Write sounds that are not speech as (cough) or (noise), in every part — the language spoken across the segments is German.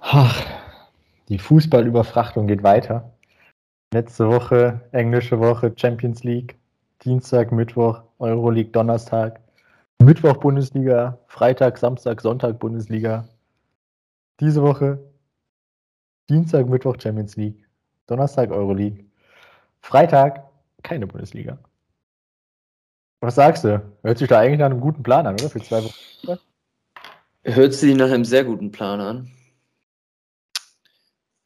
Ach, die Fußballüberfrachtung geht weiter. Letzte Woche, englische Woche, Champions League, Dienstag, Mittwoch, Euroleague, Donnerstag, Mittwoch Bundesliga, Freitag, Samstag, Sonntag Bundesliga. Diese Woche Dienstag, Mittwoch Champions League, Donnerstag Euroleague, Freitag keine Bundesliga. Was sagst du? Hört sich da eigentlich nach einem guten Plan an, oder? Für zwei Wochen? Hört sich nach einem sehr guten Plan an.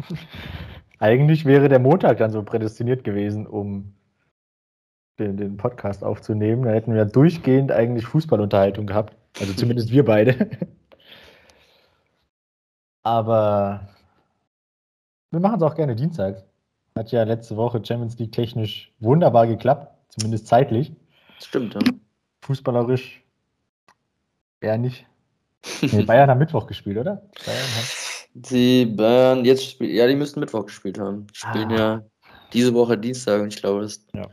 (laughs) Eigentlich wäre der Montag dann so prädestiniert gewesen, um den, den Podcast aufzunehmen. Da hätten wir durchgehend eigentlich Fußballunterhaltung gehabt. Also (laughs) zumindest wir beide. Aber wir machen es auch gerne dienstags. Hat ja letzte Woche Champions League technisch wunderbar geklappt, zumindest zeitlich. Stimmt, ja. Fußballerisch eher nicht. Nee, Bayern hat Mittwoch gespielt, oder? Bayern hat die Bayern, jetzt ja, die müssten Mittwoch gespielt haben. Die spielen ah. ja diese Woche Dienstag und ich glaube, das ja.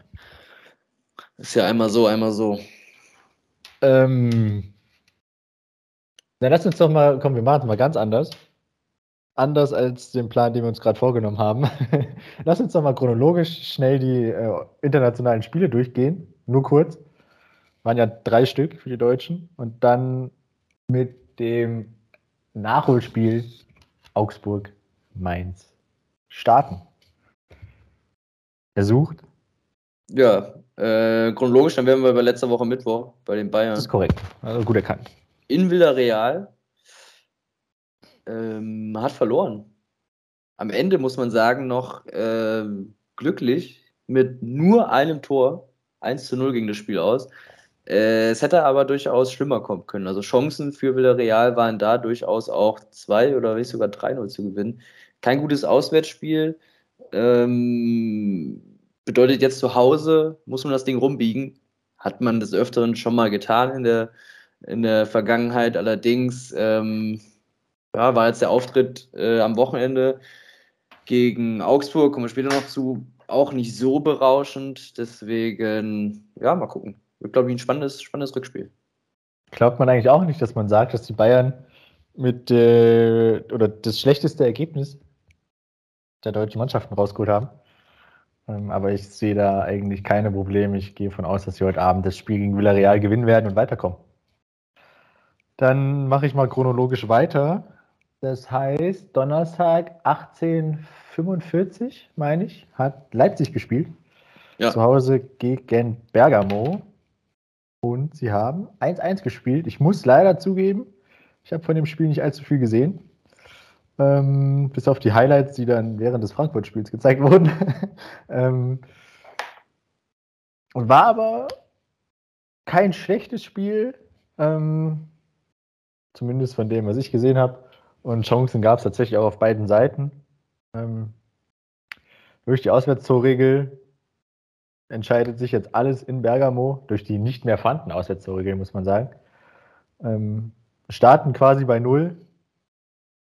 ist ja einmal so, einmal so. Ähm, na, lass uns doch mal, komm, wir machen es mal ganz anders. Anders als den Plan, den wir uns gerade vorgenommen haben. (laughs) lass uns doch mal chronologisch schnell die äh, internationalen Spiele durchgehen. Nur kurz. Waren ja drei Stück für die Deutschen. Und dann mit dem Nachholspiel Augsburg-Mainz starten. Versucht? Ja, äh, chronologisch, dann wären wir bei letzter Woche Mittwoch bei den Bayern. Das ist korrekt, also gut erkannt. In Villarreal ähm, hat verloren. Am Ende muss man sagen, noch äh, glücklich mit nur einem Tor. 1 zu 0 ging das Spiel aus. Äh, es hätte aber durchaus schlimmer kommen können. Also Chancen für Villarreal waren da durchaus auch 2 oder nicht sogar 3-0 zu gewinnen. Kein gutes Auswärtsspiel. Ähm, bedeutet jetzt zu Hause, muss man das Ding rumbiegen. Hat man des Öfteren schon mal getan in der, in der Vergangenheit. Allerdings ähm, ja, war jetzt der Auftritt äh, am Wochenende gegen Augsburg, kommen wir später noch zu, auch nicht so berauschend. Deswegen, ja, mal gucken. Wird, glaube ich, ein spannendes, spannendes Rückspiel. Glaubt man eigentlich auch nicht, dass man sagt, dass die Bayern mit äh, oder das schlechteste Ergebnis der deutschen Mannschaften rausgeholt haben? Ähm, aber ich sehe da eigentlich keine Probleme. Ich gehe davon aus, dass sie heute Abend das Spiel gegen Villarreal gewinnen werden und weiterkommen. Dann mache ich mal chronologisch weiter. Das heißt, Donnerstag 1845, meine ich, hat Leipzig gespielt. Ja. Zu Hause gegen Bergamo. Und sie haben 1-1 gespielt. Ich muss leider zugeben, ich habe von dem Spiel nicht allzu viel gesehen. Ähm, bis auf die Highlights, die dann während des Frankfurt-Spiels gezeigt (laughs) wurden. ähm, und war aber kein schlechtes Spiel. Ähm, zumindest von dem, was ich gesehen habe. Und Chancen gab es tatsächlich auch auf beiden Seiten. Ähm, durch die Auswärtstorregel entscheidet sich jetzt alles in Bergamo durch die nicht mehr vorhandene Auswärtstorregel, muss man sagen. Ähm, starten quasi bei Null.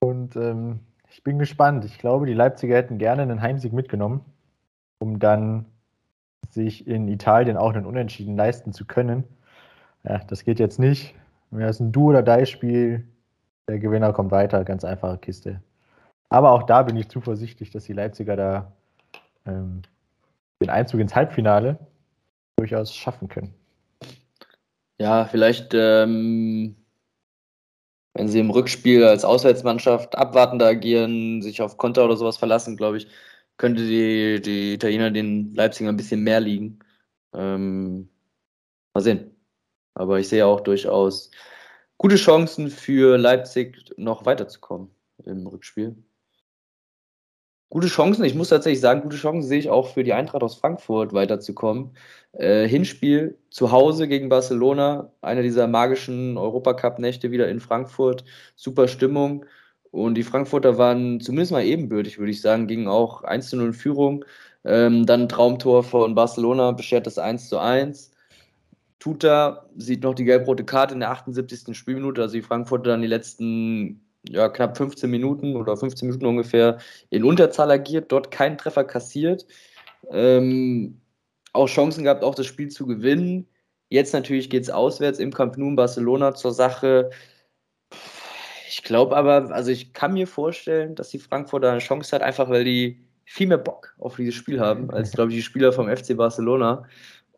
Und ähm, ich bin gespannt. Ich glaube, die Leipziger hätten gerne einen Heimsieg mitgenommen, um dann sich in Italien auch einen Unentschieden leisten zu können. Ja, das geht jetzt nicht. Wenn es ein Du- oder Die-Spiel, der Gewinner kommt weiter, ganz einfache Kiste. Aber auch da bin ich zuversichtlich, dass die Leipziger da ähm, den Einzug ins Halbfinale durchaus schaffen können. Ja, vielleicht, ähm, wenn sie im Rückspiel als Auswärtsmannschaft abwartender agieren, sich auf Konter oder sowas verlassen, glaube ich, könnte die, die Italiener den Leipziger ein bisschen mehr liegen. Ähm, mal sehen. Aber ich sehe auch durchaus gute Chancen für Leipzig noch weiterzukommen im Rückspiel gute Chancen. Ich muss tatsächlich sagen, gute Chancen sehe ich auch für die Eintracht aus Frankfurt weiterzukommen. Äh, Hinspiel zu Hause gegen Barcelona, einer dieser magischen Europacup-Nächte wieder in Frankfurt. Super Stimmung. Und die Frankfurter waren zumindest mal ebenbürtig, würde ich sagen, gingen auch 1 zu 0 in Führung. Ähm, dann Traumtor von Barcelona beschert das 1 zu 1. Tuta sieht noch die gelb-rote Karte in der 78. Spielminute, also die Frankfurter dann die letzten ja, knapp 15 Minuten oder 15 Minuten ungefähr in Unterzahl agiert, dort keinen Treffer kassiert. Ähm, auch Chancen gehabt, auch das Spiel zu gewinnen. Jetzt natürlich geht es auswärts im Camp Nou in Barcelona zur Sache. Ich glaube aber, also ich kann mir vorstellen, dass die Frankfurter eine Chance hat, einfach weil die viel mehr Bock auf dieses Spiel haben, als, glaube ich, die Spieler vom FC Barcelona.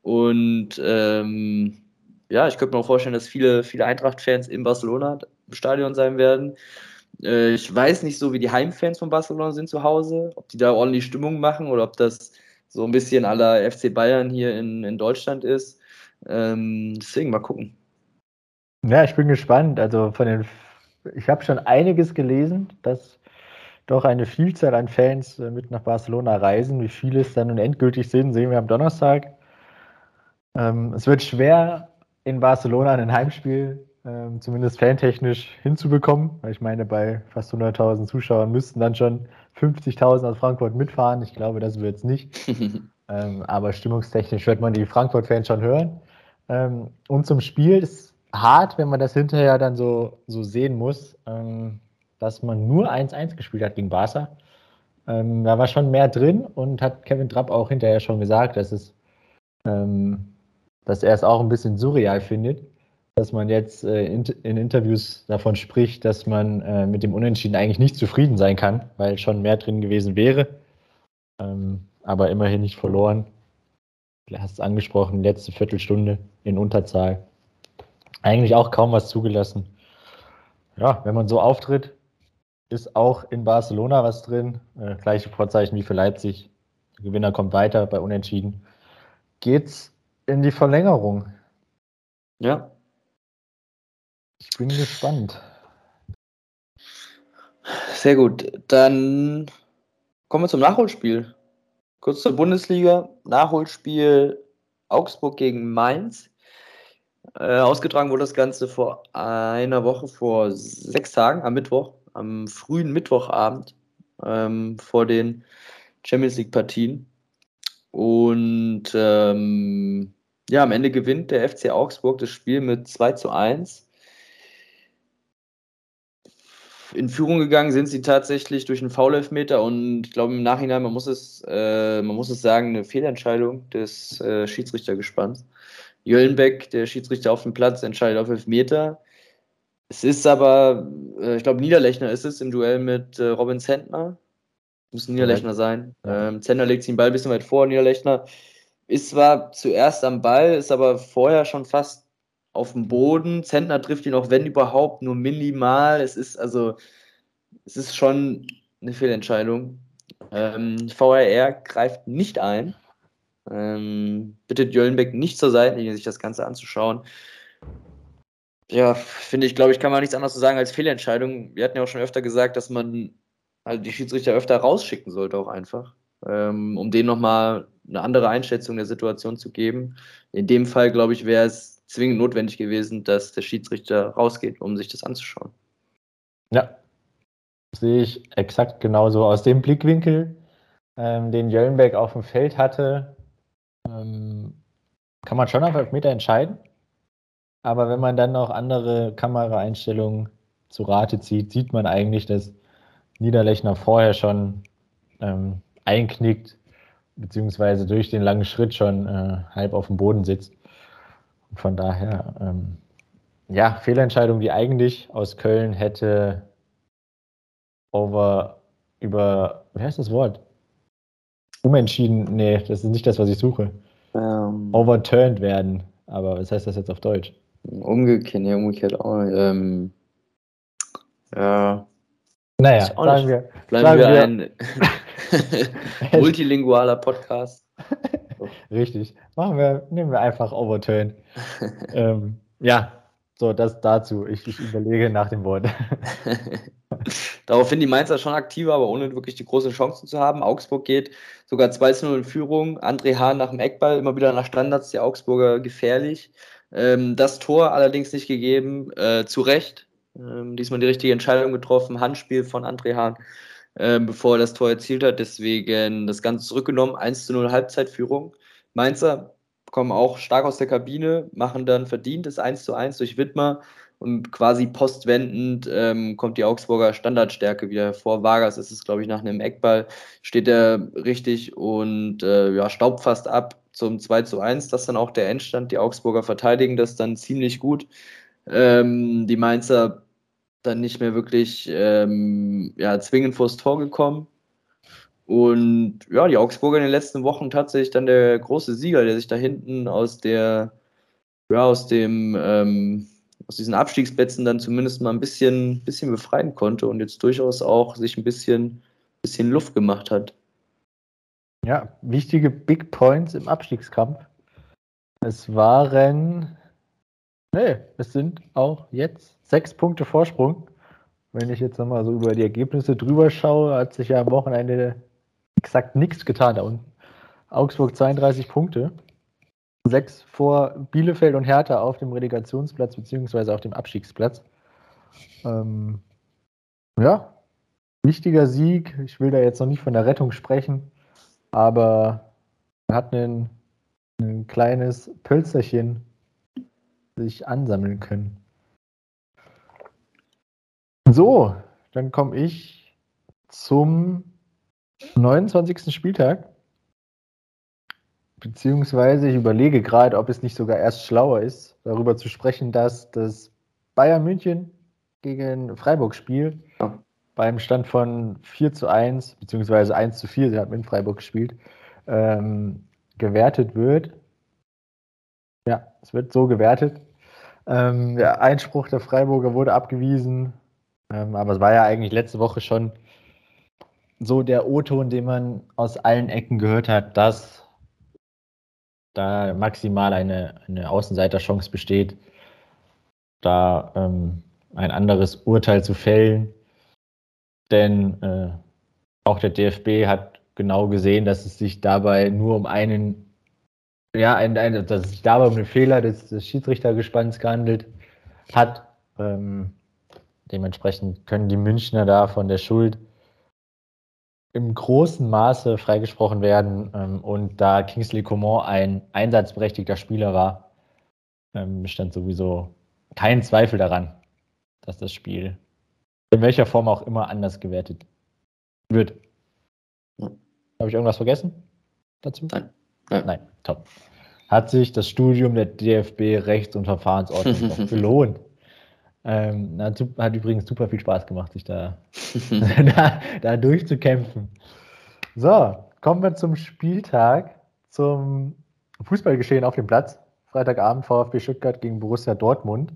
Und ähm, ja, ich könnte mir auch vorstellen, dass viele, viele Eintracht-Fans in Barcelona Stadion sein werden. Äh, ich weiß nicht so, wie die Heimfans von Barcelona sind zu Hause, ob die da ordentlich Stimmung machen oder ob das so ein bisschen aller FC Bayern hier in, in Deutschland ist. Ähm, deswegen mal gucken. Ja, ich bin gespannt. Also von den, ich habe schon einiges gelesen, dass doch eine Vielzahl an Fans äh, mit nach Barcelona reisen. Wie viele es dann nun endgültig sind, sehen wir am Donnerstag. Ähm, es wird schwer, in Barcelona ein Heimspiel ähm, zumindest fantechnisch hinzubekommen. Weil ich meine, bei fast 100.000 Zuschauern müssten dann schon 50.000 aus Frankfurt mitfahren. Ich glaube, das wird es nicht. (laughs) ähm, aber stimmungstechnisch wird man die Frankfurt-Fans schon hören. Ähm, und zum Spiel ist hart, wenn man das hinterher dann so, so sehen muss, ähm, dass man nur 1-1 gespielt hat gegen Barca. Ähm, da war schon mehr drin und hat Kevin Trapp auch hinterher schon gesagt, dass es ähm, dass er es auch ein bisschen surreal findet, dass man jetzt äh, in, in, Interviews davon spricht, dass man äh, mit dem Unentschieden eigentlich nicht zufrieden sein kann, weil schon mehr drin gewesen wäre, ähm, aber immerhin nicht verloren. Du hast es angesprochen, letzte Viertelstunde in Unterzahl. Eigentlich auch kaum was zugelassen. Ja, wenn man so auftritt, ist auch in Barcelona was drin. Äh, gleiche Vorzeichen wie für Leipzig. Der Gewinner kommt weiter bei Unentschieden. Geht's in die Verlängerung. Ja. Ich bin gespannt. Sehr gut. Dann kommen wir zum Nachholspiel. Kurz zur Bundesliga. Nachholspiel Augsburg gegen Mainz. Äh, ausgetragen wurde das Ganze vor einer Woche, vor sechs Tagen, am Mittwoch, am frühen Mittwochabend, ähm, vor den Champions League-Partien. Und ähm, ja, am Ende gewinnt der FC Augsburg das Spiel mit 2 zu 1. In Führung gegangen sind sie tatsächlich durch einen Foul-Elfmeter und ich glaube im Nachhinein, man muss es, äh, man muss es sagen, eine Fehlentscheidung des äh, Schiedsrichtergespanns. Jöllenbeck, der Schiedsrichter auf dem Platz, entscheidet auf Elfmeter. Es ist aber, äh, ich glaube, Niederlechner ist es im Duell mit äh, Robin Zentner. Muss Niederlechner sein. Ähm, Zentner legt sich den Ball ein bisschen weit vor. Niederlechner ist zwar zuerst am Ball, ist aber vorher schon fast auf dem Boden. Zentner trifft ihn auch, wenn überhaupt, nur minimal. Es ist also, es ist schon eine Fehlentscheidung. Ähm, VRR greift nicht ein. Ähm, bittet Jöllenbeck nicht zur Seite, sich das Ganze anzuschauen. Ja, finde ich, glaube ich, kann man nichts anderes sagen als Fehlentscheidung. Wir hatten ja auch schon öfter gesagt, dass man halt die Schiedsrichter öfter rausschicken sollte, auch einfach, ähm, um denen nochmal eine andere Einschätzung der Situation zu geben. In dem Fall, glaube ich, wäre es zwingend notwendig gewesen, dass der Schiedsrichter rausgeht, um sich das anzuschauen. Ja, sehe ich exakt genauso. Aus dem Blickwinkel, ähm, den Jöllenberg auf dem Feld hatte, ähm, kann man schon auf Elfmeter entscheiden. Aber wenn man dann noch andere Kameraeinstellungen zu Rate zieht, sieht man eigentlich, dass Niederlechner vorher schon ähm, einknickt beziehungsweise durch den langen Schritt schon äh, halb auf dem Boden sitzt. Von daher, ähm, ja, Fehlentscheidung, die eigentlich aus Köln hätte over, über, wie heißt das Wort? Umentschieden, nee, das ist nicht das, was ich suche. Ähm, Overturned werden. Aber was heißt das jetzt auf Deutsch? Umgekehrt, nee, umgekehrt auch. Ähm, ja. Naja, sagen wir, bleiben sagen wir, wir ein (laughs) (laughs) Multilingualer Podcast. (laughs) Richtig. Machen wir, nehmen wir einfach Overturn. (laughs) ähm, ja, so, das dazu. Ich, ich überlege nach dem Wort. (laughs) Daraufhin die Mainzer schon aktiver, aber ohne wirklich die großen Chancen zu haben. Augsburg geht sogar 2-0 in Führung. André Hahn nach dem Eckball, immer wieder nach Standards, die Augsburger gefährlich. Ähm, das Tor allerdings nicht gegeben, äh, zu Recht. Ähm, diesmal die richtige Entscheidung getroffen. Handspiel von André Hahn äh, bevor er das Tor erzielt hat. Deswegen das Ganze zurückgenommen. 1 zu 0 Halbzeitführung. Mainzer kommen auch stark aus der Kabine, machen dann verdient das 1 zu 1 durch Wittmer und quasi postwendend ähm, kommt die Augsburger Standardstärke wieder vor. Vargas ist es, glaube ich, nach einem Eckball, steht er richtig und äh, ja, staubt fast ab zum 2 zu 1. Das ist dann auch der Endstand. Die Augsburger verteidigen das dann ziemlich gut. Ähm, die Mainzer dann nicht mehr wirklich ähm, ja, zwingend vors Tor gekommen. Und ja, die Augsburger in den letzten Wochen tatsächlich dann der große Sieger, der sich da hinten aus der, ja, aus dem, ähm, aus diesen Abstiegsplätzen dann zumindest mal ein bisschen, bisschen befreien konnte und jetzt durchaus auch sich ein bisschen, bisschen Luft gemacht hat. Ja, wichtige Big Points im Abstiegskampf. Es waren, nee, es sind auch jetzt sechs Punkte Vorsprung. Wenn ich jetzt nochmal so über die Ergebnisse drüber schaue, hat sich ja am Wochenende exakt nichts getan da unten. Augsburg 32 Punkte. Sechs vor Bielefeld und Hertha auf dem Relegationsplatz beziehungsweise auf dem Abstiegsplatz. Ähm, ja, wichtiger Sieg. Ich will da jetzt noch nicht von der Rettung sprechen, aber er hat ein kleines Pölzerchen sich ansammeln können. So, dann komme ich zum 29. Spieltag. Beziehungsweise ich überlege gerade, ob es nicht sogar erst schlauer ist, darüber zu sprechen, dass das Bayern München gegen Freiburg spielt. Ja. Beim Stand von 4 zu 1, beziehungsweise 1 zu 4, sie haben in Freiburg gespielt, ähm, gewertet wird. Ja, es wird so gewertet. Ähm, der Einspruch der Freiburger wurde abgewiesen, aber es war ja eigentlich letzte Woche schon so der O-Ton, den man aus allen Ecken gehört hat, dass da maximal eine, eine Außenseiterchance besteht, da ähm, ein anderes Urteil zu fällen. Denn äh, auch der DFB hat genau gesehen, dass es sich dabei nur um einen, ja, ein, ein, dass es sich dabei um einen Fehler des, des Schiedsrichtergespanns gehandelt hat. Ähm, dementsprechend können die Münchner da von der Schuld im großen Maße freigesprochen werden. Ähm, und da Kingsley Coman ein einsatzberechtigter Spieler war, ähm, bestand sowieso kein Zweifel daran, dass das Spiel in welcher Form auch immer anders gewertet wird. Habe ich irgendwas vergessen dazu? Nein. Nein. Nein, top. Hat sich das Studium der DFB Rechts- und Verfahrensordnung gelohnt? (laughs) Ähm, hat, hat, übrigens super viel Spaß gemacht, sich da, (laughs) (laughs) da, da, durchzukämpfen. So, kommen wir zum Spieltag, zum Fußballgeschehen auf dem Platz. Freitagabend VfB Stuttgart gegen Borussia Dortmund.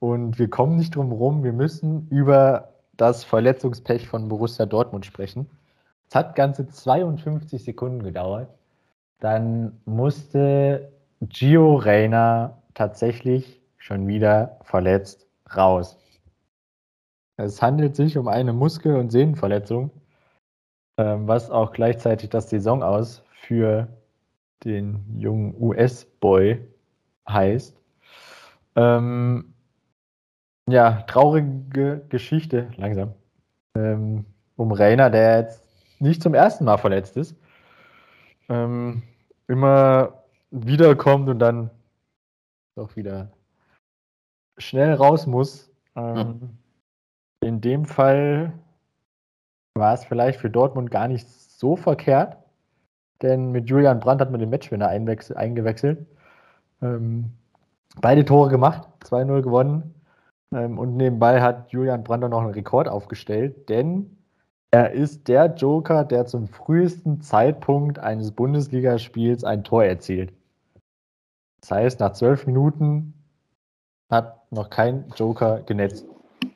Und wir kommen nicht drum rum, wir müssen über das Verletzungspech von Borussia Dortmund sprechen. Es hat ganze 52 Sekunden gedauert. Dann musste Gio Reyna tatsächlich schon wieder verletzt raus. Es handelt sich um eine Muskel- und Sehnenverletzung, ähm, was auch gleichzeitig das Saison aus für den jungen US-Boy heißt. Ähm, ja, traurige Geschichte, langsam, ähm, um Rainer, der jetzt nicht zum ersten Mal verletzt ist. Ähm, immer wiederkommt und dann doch wieder schnell raus muss. Ähm, ja. In dem Fall war es vielleicht für Dortmund gar nicht so verkehrt, denn mit Julian Brandt hat man den Matchwinner eingewechselt. Ähm, beide Tore gemacht, 2-0 gewonnen. Ähm, und nebenbei hat Julian Brandt noch einen Rekord aufgestellt, denn er ist der Joker, der zum frühesten Zeitpunkt eines Bundesligaspiels ein Tor erzielt. Das heißt, nach zwölf Minuten hat noch kein Joker genetzt.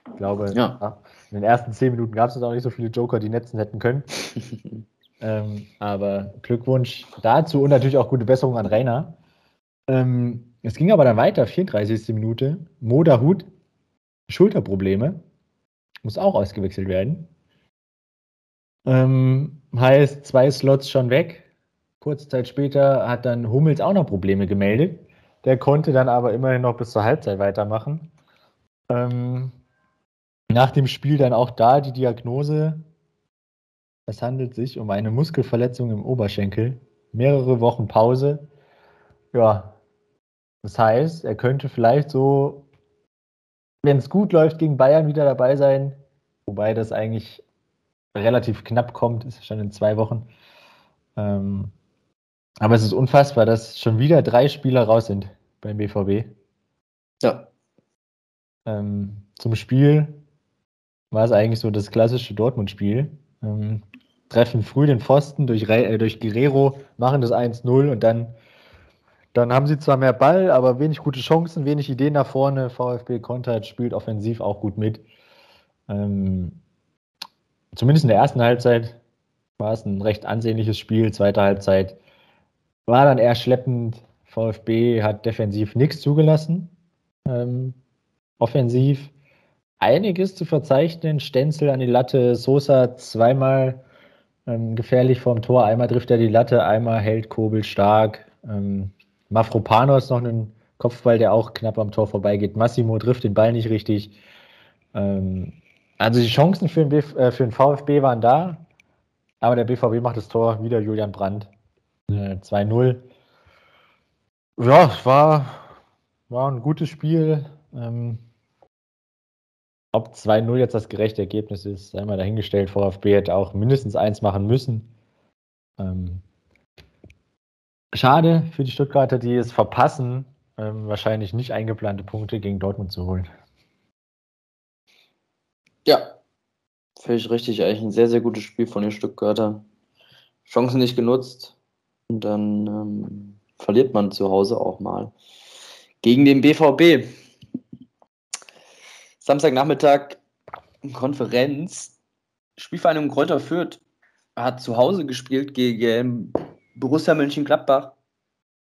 Ich glaube, ja. in den ersten zehn Minuten gab es auch nicht so viele Joker, die netzen hätten können. (laughs) ähm, aber Glückwunsch dazu und natürlich auch gute Besserung an Rainer. Ähm, es ging aber dann weiter, 34. Minute. Moda Hut, Schulterprobleme, muss auch ausgewechselt werden. Ähm, heißt, zwei Slots schon weg. Kurze Zeit später hat dann Hummels auch noch Probleme gemeldet. Der konnte dann aber immerhin noch bis zur Halbzeit weitermachen. Ähm, nach dem Spiel dann auch da die Diagnose, es handelt sich um eine Muskelverletzung im Oberschenkel, mehrere Wochen Pause. Ja, das heißt, er könnte vielleicht so, wenn es gut läuft, gegen Bayern wieder dabei sein, wobei das eigentlich relativ knapp kommt, ist schon in zwei Wochen. Ähm, aber es ist unfassbar, dass schon wieder drei Spieler raus sind beim BVB. Ja. Ähm, zum Spiel war es eigentlich so das klassische Dortmund-Spiel. Ähm, treffen früh den Pfosten durch, äh, durch Guerrero, machen das 1-0 und dann, dann haben sie zwar mehr Ball, aber wenig gute Chancen, wenig Ideen nach vorne. VfB kontert, spielt offensiv auch gut mit. Ähm, zumindest in der ersten Halbzeit war es ein recht ansehnliches Spiel. Zweite Halbzeit war dann eher schleppend. VfB hat defensiv nichts zugelassen. Ähm, offensiv einiges zu verzeichnen. Stenzel an die Latte, Sosa zweimal ähm, gefährlich vorm Tor. Einmal trifft er die Latte, einmal hält Kobel stark. Ähm, Mafropanos noch einen Kopfball, der auch knapp am Tor vorbeigeht. Massimo trifft den Ball nicht richtig. Ähm, also die Chancen für den, äh, für den, VfB waren da, aber der BVB macht das Tor, wieder Julian Brandt. Äh, 2-0. Ja, war, war ein gutes Spiel. Ähm, ob 2-0 jetzt das gerechte Ergebnis ist, sei mal dahingestellt. VfB hätte auch mindestens eins machen müssen. Ähm, schade für die Stuttgarter, die es verpassen, ähm, wahrscheinlich nicht eingeplante Punkte gegen Dortmund zu holen. Ja, völlig richtig. Eigentlich ein sehr, sehr gutes Spiel von den Stuttgarter. Chancen nicht genutzt. Und dann ähm, verliert man zu Hause auch mal. Gegen den BVB. Samstagnachmittag Konferenz. Spielvereinigung Kräuter Fürth hat zu Hause gespielt gegen Borussia Mönchengladbach.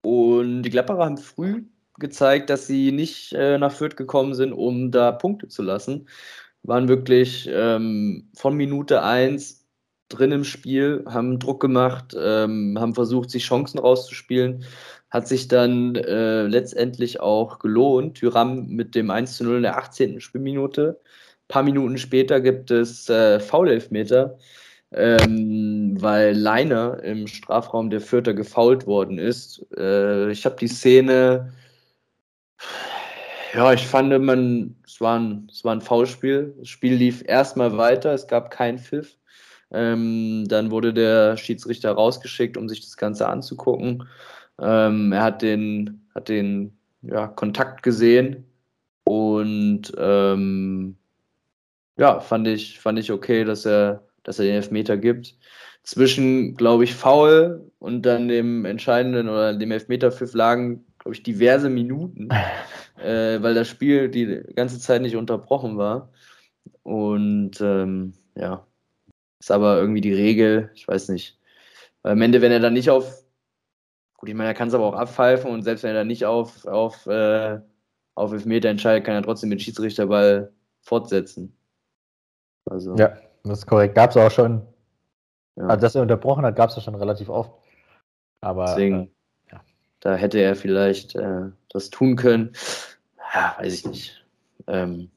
Und die Gladbacher haben früh gezeigt, dass sie nicht äh, nach Fürth gekommen sind, um da Punkte zu lassen. Waren wirklich ähm, von Minute 1 drin im Spiel, haben Druck gemacht, ähm, haben versucht, sich Chancen rauszuspielen. Hat sich dann äh, letztendlich auch gelohnt. Tyram mit dem 1 zu 0 in der 18. Spielminute. Ein paar Minuten später gibt es äh, Foul-Elfmeter, ähm, weil Leiner im Strafraum der Vierter gefault worden ist. Äh, ich habe die Szene, ja, ich fand, man, es war ein, es war ein Foulspiel. Das Spiel lief erstmal weiter, es gab keinen Pfiff. Ähm, dann wurde der Schiedsrichter rausgeschickt, um sich das Ganze anzugucken. Ähm, er hat den, hat den ja, Kontakt gesehen und ähm, ja, fand ich, fand ich okay, dass er, dass er den Elfmeter gibt. Zwischen, glaube ich, Foul und dann dem entscheidenden oder dem Elfmeterpfiff lagen, glaube ich, diverse Minuten, (laughs) äh, weil das Spiel die ganze Zeit nicht unterbrochen war. Und ähm, ja, ist aber irgendwie die Regel, ich weiß nicht. Weil am Ende, wenn er dann nicht auf, gut, ich meine, er kann es aber auch abpfeifen und selbst wenn er dann nicht auf, auf, äh, auf Elfmeter entscheidet, kann er trotzdem den Schiedsrichterball fortsetzen. Also. Ja, das ist korrekt. Gab es auch schon, ja. also dass er unterbrochen hat, gab es ja schon relativ oft. Aber Deswegen, äh, ja. da hätte er vielleicht äh, das tun können. Ja, weiß ich nicht. Ähm,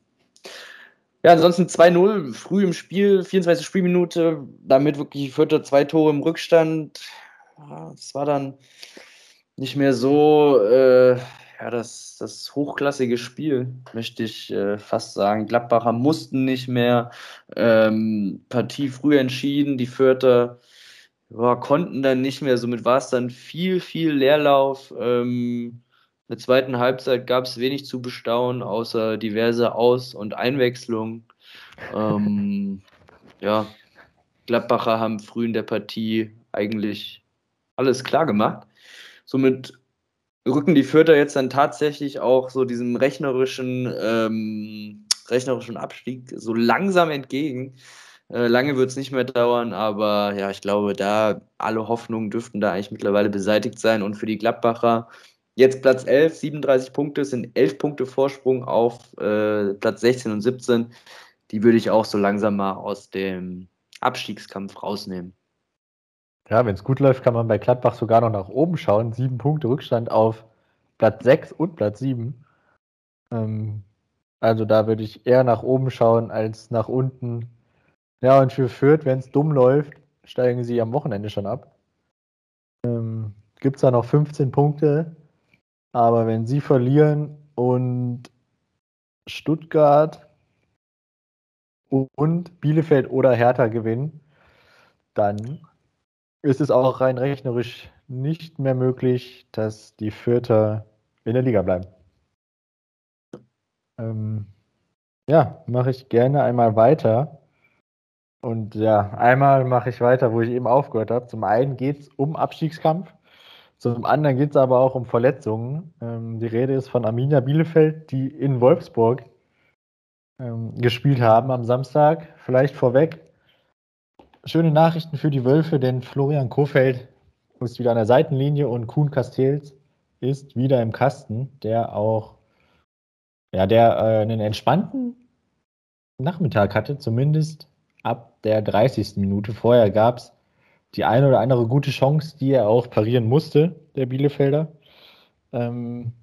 ja, ansonsten 2-0, früh im Spiel, 24. Spielminute, damit wirklich vierte zwei Tore im Rückstand. Es war dann nicht mehr so äh, ja, das, das hochklassige Spiel, möchte ich äh, fast sagen. Gladbacher mussten nicht mehr. Ähm, Partie früh entschieden, die Vierter ja, konnten dann nicht mehr. Somit war es dann viel, viel Leerlauf. Ähm, in der zweiten Halbzeit gab es wenig zu bestaunen, außer diverse Aus- und Einwechslungen. Ähm, (laughs) ja, Gladbacher haben früh in der Partie eigentlich alles klar gemacht. Somit rücken die Fürther jetzt dann tatsächlich auch so diesem rechnerischen, ähm, rechnerischen Abstieg so langsam entgegen. Äh, lange wird es nicht mehr dauern, aber ja, ich glaube, da alle Hoffnungen dürften da eigentlich mittlerweile beseitigt sein. Und für die Gladbacher Jetzt Platz 11, 37 Punkte, sind 11 Punkte Vorsprung auf äh, Platz 16 und 17. Die würde ich auch so langsam mal aus dem Abstiegskampf rausnehmen. Ja, wenn es gut läuft, kann man bei Gladbach sogar noch nach oben schauen. Sieben Punkte Rückstand auf Platz 6 und Platz 7. Ähm, also da würde ich eher nach oben schauen als nach unten. Ja, und für Fürth, wenn es dumm läuft, steigen sie am Wochenende schon ab. Ähm, Gibt es da noch 15 Punkte? Aber wenn sie verlieren und Stuttgart und Bielefeld oder Hertha gewinnen, dann ist es auch rein rechnerisch nicht mehr möglich, dass die Vierter in der Liga bleiben. Ähm, Ja, mache ich gerne einmal weiter. Und ja, einmal mache ich weiter, wo ich eben aufgehört habe. Zum einen geht es um Abstiegskampf, zum anderen geht es aber auch um Verletzungen. Ähm, die Rede ist von Arminia Bielefeld, die in Wolfsburg ähm, gespielt haben am Samstag. Vielleicht vorweg. Schöne Nachrichten für die Wölfe, denn Florian Kofeld ist wieder an der Seitenlinie und Kuhn Castells ist wieder im Kasten, der auch, ja, der äh, einen entspannten Nachmittag hatte, zumindest ab der 30. Minute. Vorher gab es die eine oder andere gute Chance, die er auch parieren musste, der Bielefelder. Ähm,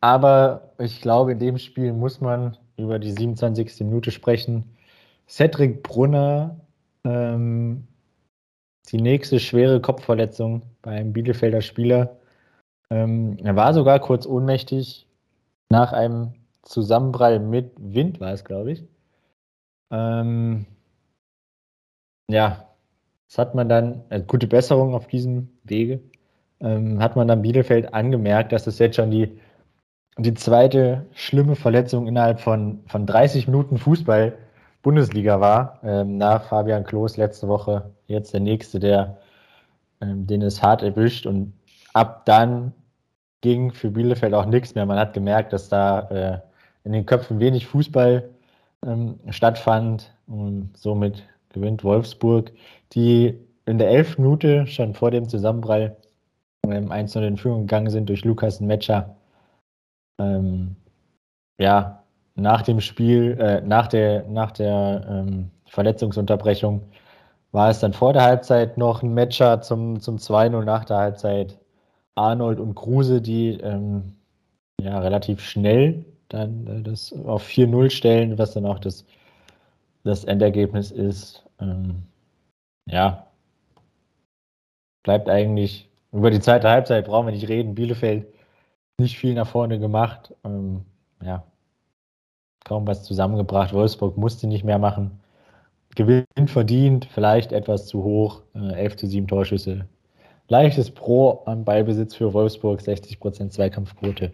aber ich glaube, in dem Spiel muss man über die 27. Minute sprechen. Cedric Brunner, ähm, die nächste schwere Kopfverletzung beim Bielefelder Spieler. Ähm, er war sogar kurz ohnmächtig nach einem Zusammenprall mit Wind, war es, glaube ich. Ähm, ja, das hat man dann, äh, gute Besserung auf diesem Wege, ähm, hat man dann Bielefeld angemerkt, dass es jetzt schon die, die zweite schlimme Verletzung innerhalb von, von 30 Minuten Fußball Bundesliga war. Ähm, nach Fabian Klos letzte Woche jetzt der nächste, der ähm, den es hart erwischt. Und ab dann ging für Bielefeld auch nichts mehr. Man hat gemerkt, dass da äh, in den Köpfen wenig Fußball ähm, stattfand. Und somit gewinnt Wolfsburg, die in der elften Minute schon vor dem Zusammenprall ähm, 1 in Führung gegangen sind durch Lukas Metscher. Ähm, ja, nach dem Spiel, äh, nach der, nach der ähm, Verletzungsunterbrechung war es dann vor der Halbzeit noch ein Matcher zum, zum 2-0 nach der Halbzeit. Arnold und Kruse, die ähm, ja, relativ schnell dann äh, das auf 4-0 stellen, was dann auch das, das Endergebnis ist. Ähm, ja, bleibt eigentlich über die zweite Halbzeit, brauchen wir nicht reden. Bielefeld nicht viel nach vorne gemacht. Ähm, ja, kaum was zusammengebracht. Wolfsburg musste nicht mehr machen. Gewinn verdient, vielleicht etwas zu hoch. Äh, 11 zu 7 Torschüsse. Leichtes Pro am Ballbesitz für Wolfsburg, 60% Zweikampfquote.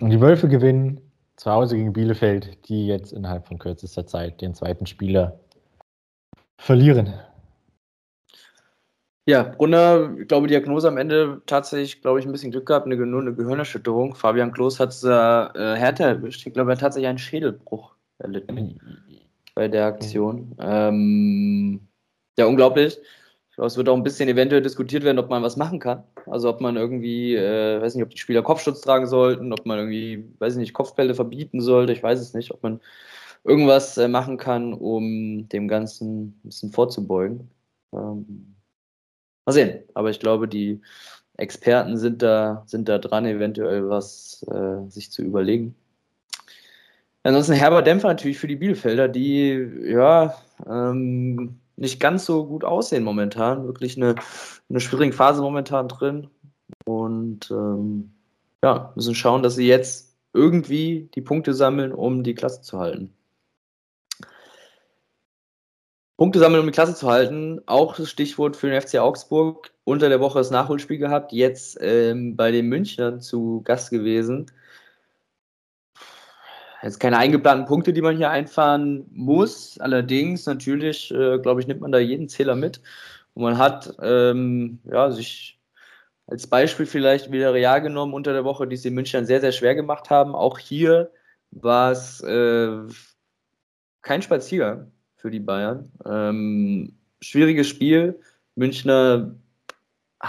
Und die Wölfe gewinnen zu Hause gegen Bielefeld, die jetzt innerhalb von kürzester Zeit den zweiten Spieler verlieren. Ja, Brunner, ich glaube, Diagnose am Ende tatsächlich, glaube ich, ein bisschen Glück gehabt, eine, nur eine Gehirnerschütterung. Fabian Klos hat es äh, härter erwischt. Ich glaube, er hat tatsächlich einen Schädelbruch erlitten bei der Aktion. Ähm, ja, unglaublich. Ich glaube, es wird auch ein bisschen eventuell diskutiert werden, ob man was machen kann. Also ob man irgendwie, äh, weiß nicht, ob die Spieler Kopfschutz tragen sollten, ob man irgendwie, weiß ich nicht, Kopfbälle verbieten sollte. Ich weiß es nicht, ob man irgendwas äh, machen kann, um dem Ganzen ein bisschen vorzubeugen. Ähm, Mal sehen. Aber ich glaube, die Experten sind da, sind da dran, eventuell was äh, sich zu überlegen. Ansonsten Herbert Dämpfer natürlich für die Bielefelder, die ja ähm, nicht ganz so gut aussehen momentan. Wirklich eine, eine schwierige Phase momentan drin. Und ähm, ja, müssen schauen, dass sie jetzt irgendwie die Punkte sammeln, um die Klasse zu halten. Punkte sammeln, um die Klasse zu halten. Auch das Stichwort für den FC Augsburg. Unter der Woche das Nachholspiel gehabt, jetzt ähm, bei den Münchnern zu Gast gewesen. Jetzt keine eingeplanten Punkte, die man hier einfahren muss. Allerdings, natürlich, äh, glaube ich, nimmt man da jeden Zähler mit. Und man hat ähm, ja, sich als Beispiel vielleicht wieder Real genommen unter der Woche, die es den Münchnern sehr, sehr schwer gemacht haben. Auch hier war es äh, kein Spaziergang für die Bayern. Ähm, schwieriges Spiel. Münchner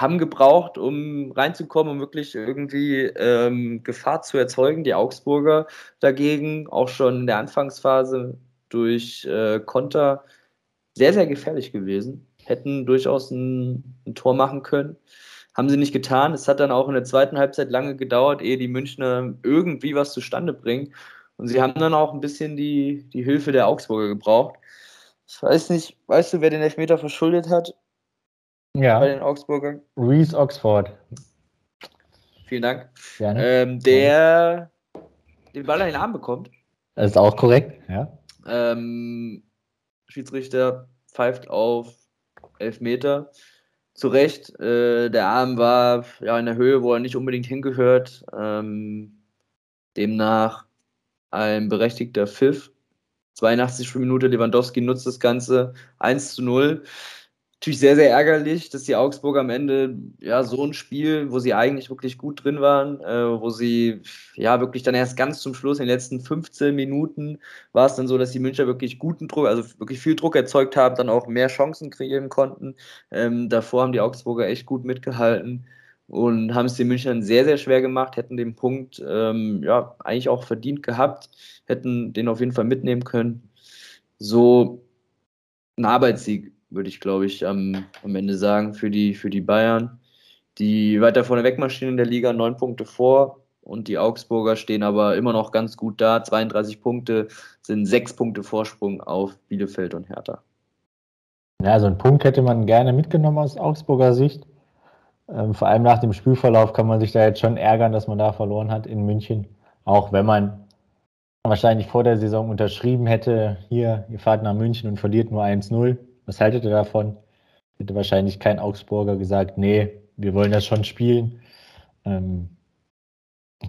haben gebraucht, um reinzukommen, um wirklich irgendwie ähm, Gefahr zu erzeugen. Die Augsburger dagegen auch schon in der Anfangsphase durch äh, Konter sehr, sehr gefährlich gewesen. Hätten durchaus ein, ein, Tor machen können. Haben sie nicht getan. Es hat dann auch in der zweiten Halbzeit lange gedauert, ehe die Münchner irgendwie was zustande bringen. Und sie haben dann auch ein bisschen die, die Hilfe der Augsburger gebraucht. Ich weiß nicht, weißt du, wer den Elfmeter verschuldet hat? Ja. Bei den Augsburgern? Reese Oxford. Vielen Dank. Gerne. Ähm, der den Ball an den Arm bekommt. Das ist auch korrekt, ja. Ähm, Schiedsrichter pfeift auf Elfmeter. Zu Recht, äh, der Arm war ja in der Höhe, wo er nicht unbedingt hingehört. Ähm, demnach ein berechtigter Pfiff. 82 Minute, Lewandowski nutzt das Ganze 1 zu 0 natürlich sehr, sehr ärgerlich, dass die Augsburger am Ende ja so ein Spiel, wo sie eigentlich wirklich gut drin waren, äh, wo sie ja wirklich dann erst ganz zum Schluss in den letzten 15 Minuten war es dann so, dass die Münchner wirklich guten Druck, also wirklich viel Druck erzeugt haben, dann auch mehr Chancen kreieren konnten. Ähm, davor haben die Augsburger echt gut mitgehalten und haben es den Münchnern sehr, sehr schwer gemacht, hätten den Punkt ähm, ja eigentlich auch verdient gehabt, hätten den auf jeden Fall mitnehmen können. So ein Arbeitssieg würde ich, glaube ich, am, am Ende sagen, für die, für die Bayern, die weiter vorne wegmarschieren in der Liga, neun Punkte vor. Und die Augsburger stehen aber immer noch ganz gut da. 32 Punkte sind sechs Punkte Vorsprung auf Bielefeld und Hertha. Ja, so einen Punkt hätte man gerne mitgenommen aus Augsburger Sicht. Ähm, vor allem nach dem Spielverlauf kann man sich da jetzt schon ärgern, dass man da verloren hat in München. Auch wenn man wahrscheinlich vor der Saison unterschrieben hätte, hier, ihr fahrt nach München und verliert nur 1-0. Was haltet ihr davon? Hätte wahrscheinlich kein Augsburger gesagt, nee, wir wollen das schon spielen. Ähm,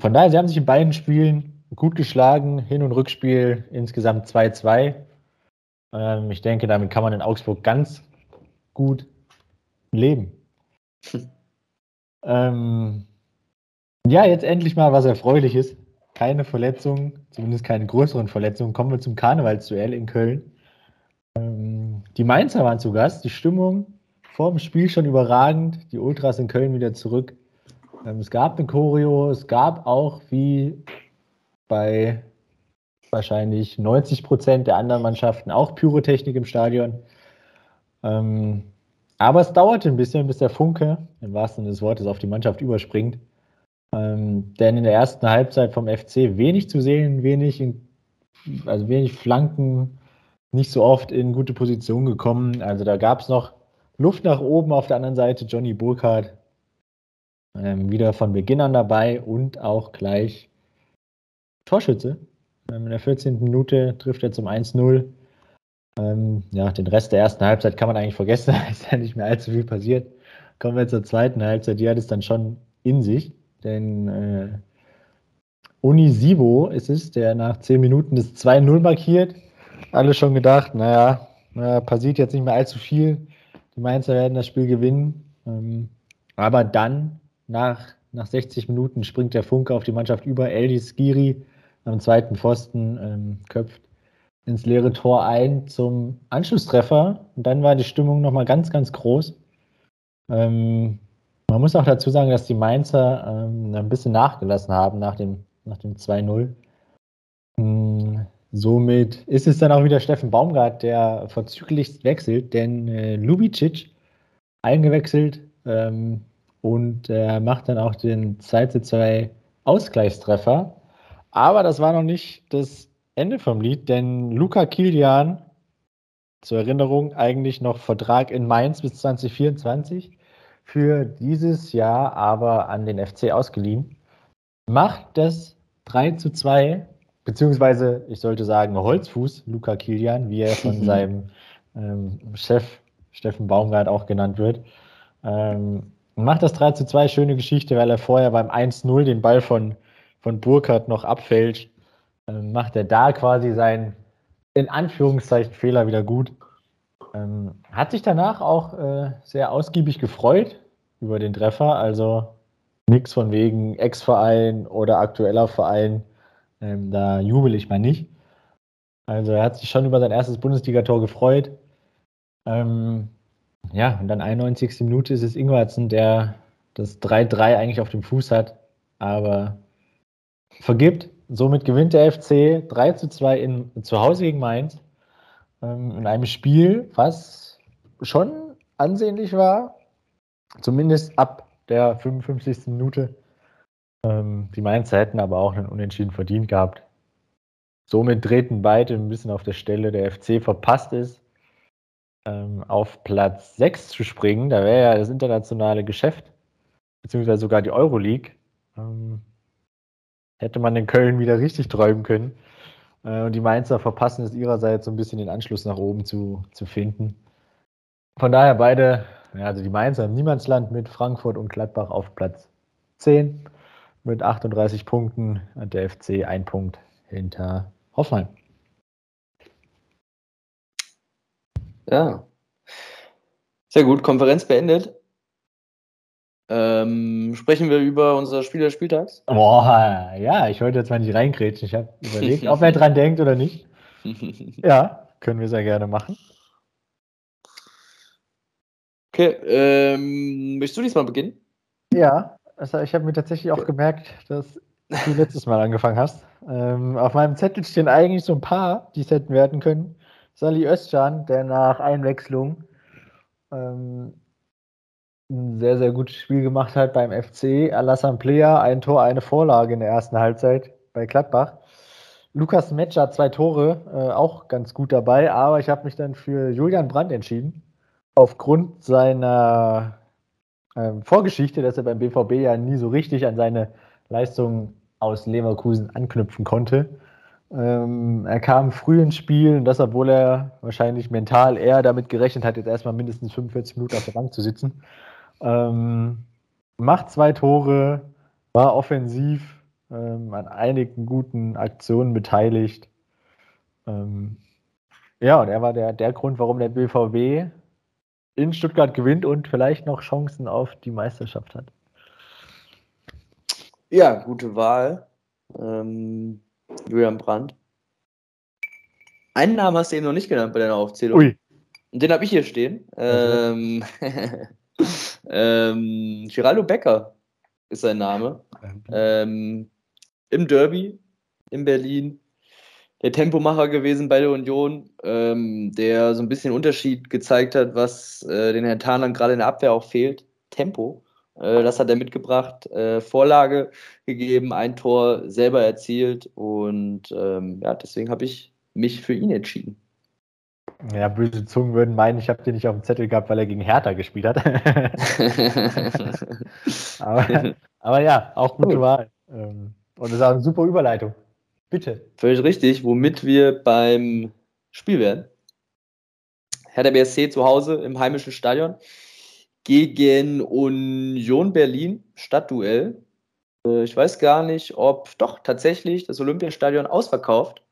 von daher, sie haben sich in beiden Spielen gut geschlagen, Hin- und Rückspiel insgesamt 2-2. Ähm, ich denke, damit kann man in Augsburg ganz gut leben. ähm, ja, jetzt endlich mal was Erfreuliches. Keine Verletzungen, zumindest keine größeren Verletzungen. Kommen wir zum Karnevalsduell in Köln. Ähm, die Mainzer waren zu Gast. Die Stimmung vor dem Spiel schon überragend. Die Ultras in Köln wieder zurück. Ähm, es gab eine Choreo. Es gab auch, wie bei wahrscheinlich 90 Prozent der anderen Mannschaften, auch Pyrotechnik im Stadion. Ähm, aber es dauerte ein bisschen, bis der Funke, im wahrsten Sinne des Wortes, auf die Mannschaft überspringt. Ähm, denn in der ersten Halbzeit vom FC wenig zu sehen, wenig, in, also wenig Flanken, nicht so oft in gute Position gekommen. Also da gab es noch Luft nach oben. Auf der anderen Seite Johnny Burkhardt ähm, wieder von Beginn an dabei und auch gleich Torschütze. Ähm, in der 14. Minute trifft er zum 1-0. Ähm, ja, den Rest der ersten Halbzeit kann man eigentlich vergessen. (laughs) Da ist ja nicht mehr allzu viel passiert. Kommen wir zur zweiten Halbzeit. Die hat es dann schon in sich. Denn äh, Unisivo ist es, der nach 10 Minuten das 2-0 markiert alle schon gedacht, naja, naja, passiert jetzt nicht mehr allzu viel. Die Mainzer werden das Spiel gewinnen. Ähm, aber dann, nach, nach 60 Minuten, springt der Funke auf die Mannschaft über. Eldis Skiri am zweiten Pfosten ähm, köpft ins leere Tor ein zum Anschlusstreffer. Und dann war die Stimmung nochmal ganz, ganz groß. Ähm, man muss auch dazu sagen, dass die Mainzer ähm, ein bisschen nachgelassen haben nach dem, nach dem 2-0. Somit ist es dann auch wieder Steffen Baumgart, der vorzüglichst wechselt, denn äh, Lubicic eingewechselt ähm, und er macht dann auch den 2 zu 2 Ausgleichstreffer. Aber das war noch nicht das Ende vom Lied, denn Luca Kilian, zur Erinnerung, eigentlich noch Vertrag in Mainz bis 2024, für dieses Jahr aber an den FC ausgeliehen, macht das 3 zu 2 beziehungsweise ich sollte sagen Holzfuß, Luca Kilian, wie er von (laughs) seinem ähm, Chef Steffen Baumgart auch genannt wird. Ähm, macht das 3 zu 2 schöne Geschichte, weil er vorher beim 1-0 den Ball von, von Burkhardt noch abfällt. Ähm, macht er da quasi seinen, in Anführungszeichen, Fehler wieder gut. Ähm, hat sich danach auch äh, sehr ausgiebig gefreut über den Treffer. Also nichts von wegen Ex-Verein oder aktueller Verein. Ähm, da jubel ich mal nicht. Also er hat sich schon über sein erstes Bundesligator gefreut. Ähm, ja, und dann 91. Minute ist es Ingwarzen, der das 3-3 eigentlich auf dem Fuß hat, aber vergibt. Somit gewinnt der FC 3 zu 2 in, zu Hause gegen Mainz. Ähm, in einem Spiel, was schon ansehnlich war, zumindest ab der 55. Minute. Ähm, die Mainzer hätten aber auch einen Unentschieden verdient gehabt. Somit treten beide ein bisschen auf der Stelle. Der FC verpasst es, ähm, auf Platz 6 zu springen. Da wäre ja das internationale Geschäft, beziehungsweise sogar die Euroleague. Ähm, hätte man in Köln wieder richtig träumen können. Äh, und die Mainzer verpassen es ihrerseits so ein bisschen den Anschluss nach oben zu, zu finden. Von daher beide, also die Mainzer im Niemandsland mit Frankfurt und Gladbach auf Platz 10 mit 38 Punkten, der FC ein Punkt hinter Hoffenheim. Ja. Sehr gut, Konferenz beendet. Ähm, sprechen wir über unser Spiel des Spieltags? Boah, ja, ich wollte jetzt mal nicht reingrätschen. Ich habe überlegt, ob er dran denkt oder nicht. (laughs) Ja, können wir sehr gerne machen. Okay, ähm, möchtest du diesmal beginnen? Ja, also ich habe mir tatsächlich auch gemerkt, dass (laughs) du letztes Mal angefangen hast. Ähm, auf meinem Zettel stehen eigentlich so ein paar, die es hätten werden können. Sali Özcan, der nach Einwechslung ähm, ein sehr, sehr gutes Spiel gemacht hat beim FC. Alassane Plea, ein Tor, eine Vorlage in der ersten Halbzeit bei Gladbach. Lukas Metscher, zwei Tore, äh, auch ganz gut dabei, aber ich habe mich dann für Julian Brandt entschieden. Aufgrund seiner ähm, Vorgeschichte, dass er beim BVB ja nie so richtig an seine Leistungen aus Leverkusen anknüpfen konnte. Ähm, er kam früh ins Spiel und das, obwohl er wahrscheinlich mental eher damit gerechnet hat, jetzt erstmal mindestens 45 Minuten auf der Bank zu sitzen. Ähm, macht zwei Tore, war offensiv ähm, an einigen guten Aktionen beteiligt. Ähm, ja, und er war der, der Grund, warum der BVB in Stuttgart gewinnt und vielleicht noch Chancen auf die Meisterschaft hat. Ja, gute Wahl. Ähm, Julian Brandt. Einen Namen hast du eben noch nicht genannt bei deiner Aufzählung. Ui. Und den habe ich hier stehen. Ähm, (laughs) ähm, Geraldo Becker ist sein Name. Ähm, Im Derby in Berlin. Der Tempomacher gewesen bei der Union, ähm, der so ein bisschen Unterschied gezeigt hat, was äh, den Herrn Tarnern gerade in der Abwehr auch fehlt. Tempo. Äh, das hat er mitgebracht. Äh, Vorlage gegeben, ein Tor selber erzielt und ähm, ja, deswegen habe ich mich für ihn entschieden. Ja, böse Zungen würden meinen, ich habe den nicht auf dem Zettel gehabt, weil er gegen Hertha gespielt hat. (laughs) (laughs) aber, aber, ja, auch gute. Wahl. Ähm, und das ist auch eine super Überleitung. Bitte. Völlig richtig, womit wir beim Spiel werden. Hertha BSC zu Hause im heimischen Stadion gegen Union Berlin, Stadtduell. Äh, ich weiß gar nicht, ob doch tatsächlich das Olympiastadion ausverkauft.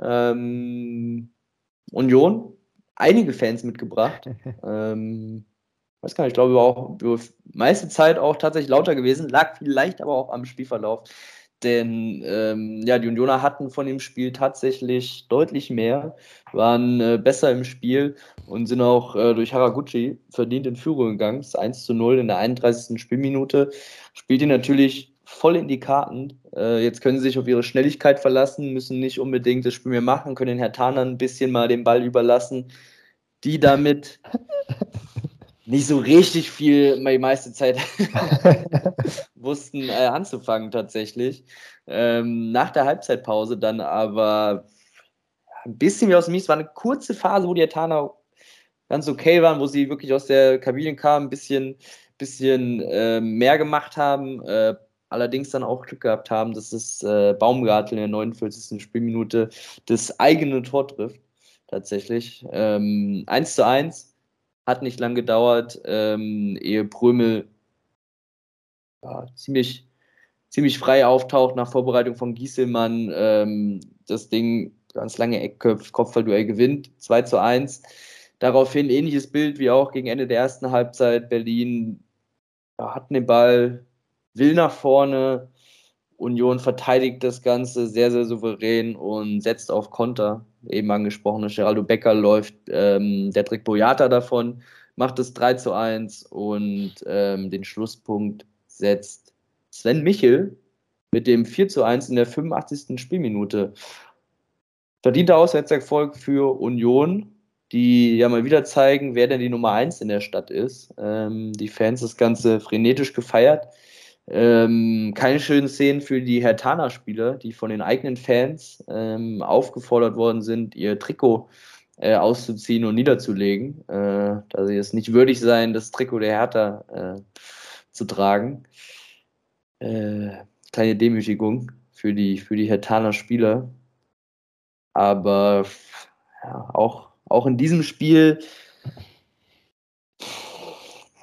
Ähm, Union, einige Fans mitgebracht. (laughs) ähm, weiß gar nicht, ich glaube auch meiste Zeit auch tatsächlich lauter gewesen, lag vielleicht aber auch am Spielverlauf. Denn ähm, ja, die Unioner hatten von dem Spiel tatsächlich deutlich mehr, waren äh, besser im Spiel und sind auch äh, durch Haraguchi verdient in Führung gegangen. Das 1 zu 0 in der 31. Spielminute. Spielt ihn natürlich voll in die Karten. Äh, jetzt können sie sich auf ihre Schnelligkeit verlassen, müssen nicht unbedingt das Spiel mehr machen, können den Herr Taner ein bisschen mal den Ball überlassen, die damit nicht so richtig viel die meiste Zeit (laughs) (laughs) wussten äh, anzufangen tatsächlich. Ähm, nach der Halbzeitpause dann aber ein bisschen wie aus dem Mies. war eine kurze Phase, wo die Etana ganz okay waren, wo sie wirklich aus der Kabine kamen, ein bisschen, bisschen äh, mehr gemacht haben. Äh, allerdings dann auch Glück gehabt haben, dass es äh, Baumgartel in der 49. Spielminute das eigene Tor trifft. Tatsächlich. Ähm, 1 zu 1 hat nicht lang gedauert, ähm, ehe Prömel ja, ziemlich, ziemlich frei auftaucht nach Vorbereitung von Gieselmann. Ähm, das Ding ganz lange Eckköpf, Kopfballduell gewinnt, 2 zu 1. Daraufhin ähnliches Bild wie auch gegen Ende der ersten Halbzeit. Berlin ja, hatten den Ball, will nach vorne. Union verteidigt das Ganze sehr, sehr souverän und setzt auf Konter eben angesprochene Geraldo Becker läuft ähm, der Trick Boyata davon, macht es 3 zu 1 und ähm, den Schlusspunkt setzt Sven Michel mit dem 4 zu 1 in der 85. Spielminute. Verdienter Auswärtserfolg für Union, die ja mal wieder zeigen, wer denn die Nummer 1 in der Stadt ist. Ähm, die Fans das Ganze frenetisch gefeiert. Ähm, keine schönen Szenen für die Hertana-Spieler, die von den eigenen Fans ähm, aufgefordert worden sind, ihr Trikot äh, auszuziehen und niederzulegen, äh, da sie es nicht würdig seien, das Trikot der Hertha äh, zu tragen. Äh, kleine Demütigung für die, für die Hertana-Spieler. Aber ja, auch, auch in diesem Spiel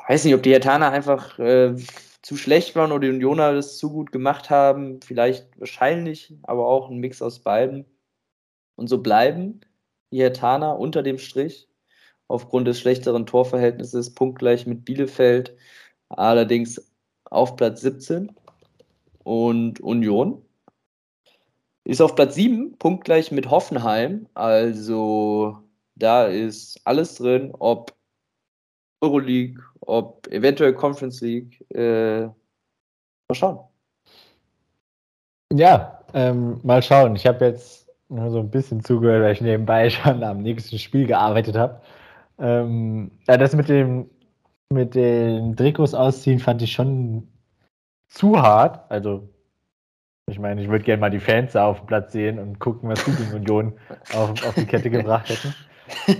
weiß nicht, ob die Hertana einfach äh, zu schlecht waren oder die Unioner das zu gut gemacht haben. Vielleicht wahrscheinlich, aber auch ein Mix aus beiden. Und so bleiben die Hertaner unter dem Strich aufgrund des schlechteren Torverhältnisses punktgleich mit Bielefeld, allerdings auf Platz 17. Und Union ist auf Platz 7, punktgleich mit Hoffenheim. Also da ist alles drin, ob Euroleague, ob eventuell Conference League. Äh, mal schauen. Ja, ähm, mal schauen. Ich habe jetzt nur so ein bisschen zugehört, weil ich nebenbei (laughs) schon am nächsten Spiel gearbeitet habe. Ähm, ja, das mit dem mit den Trikots ausziehen fand ich schon zu hart. Also, ich meine, ich würde gerne mal die Fans da auf dem Platz sehen und gucken, was die gegen Union auf, auf die Kette (laughs) gebracht hätten.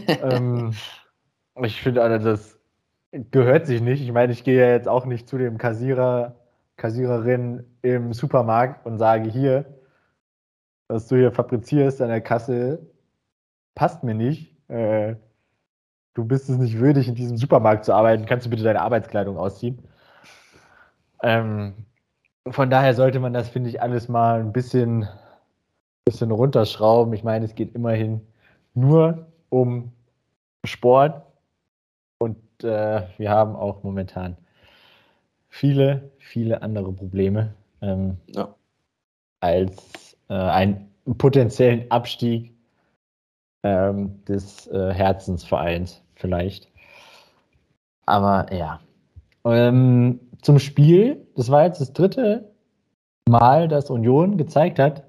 ähm, ich finde, also das gehört sich nicht. Ich meine, ich gehe ja jetzt auch nicht zu dem Kassierer, Kassiererin im Supermarkt und sage hier, was du hier fabrizierst an der Kasse, passt mir nicht. Äh, du bist es nicht würdig, in diesem Supermarkt zu arbeiten. Kannst du bitte deine Arbeitskleidung ausziehen? Ähm, von daher sollte man das, finde ich, alles mal ein bisschen, bisschen runterschrauben. Ich meine, es geht immerhin nur um Sport äh, wir haben auch momentan viele, viele andere Probleme ähm, ja. als äh, einen potenziellen Abstieg ähm, des äh, Herzensvereins vielleicht. Aber ja. Ähm, zum Spiel, das war jetzt das dritte Mal, dass Union gezeigt hat,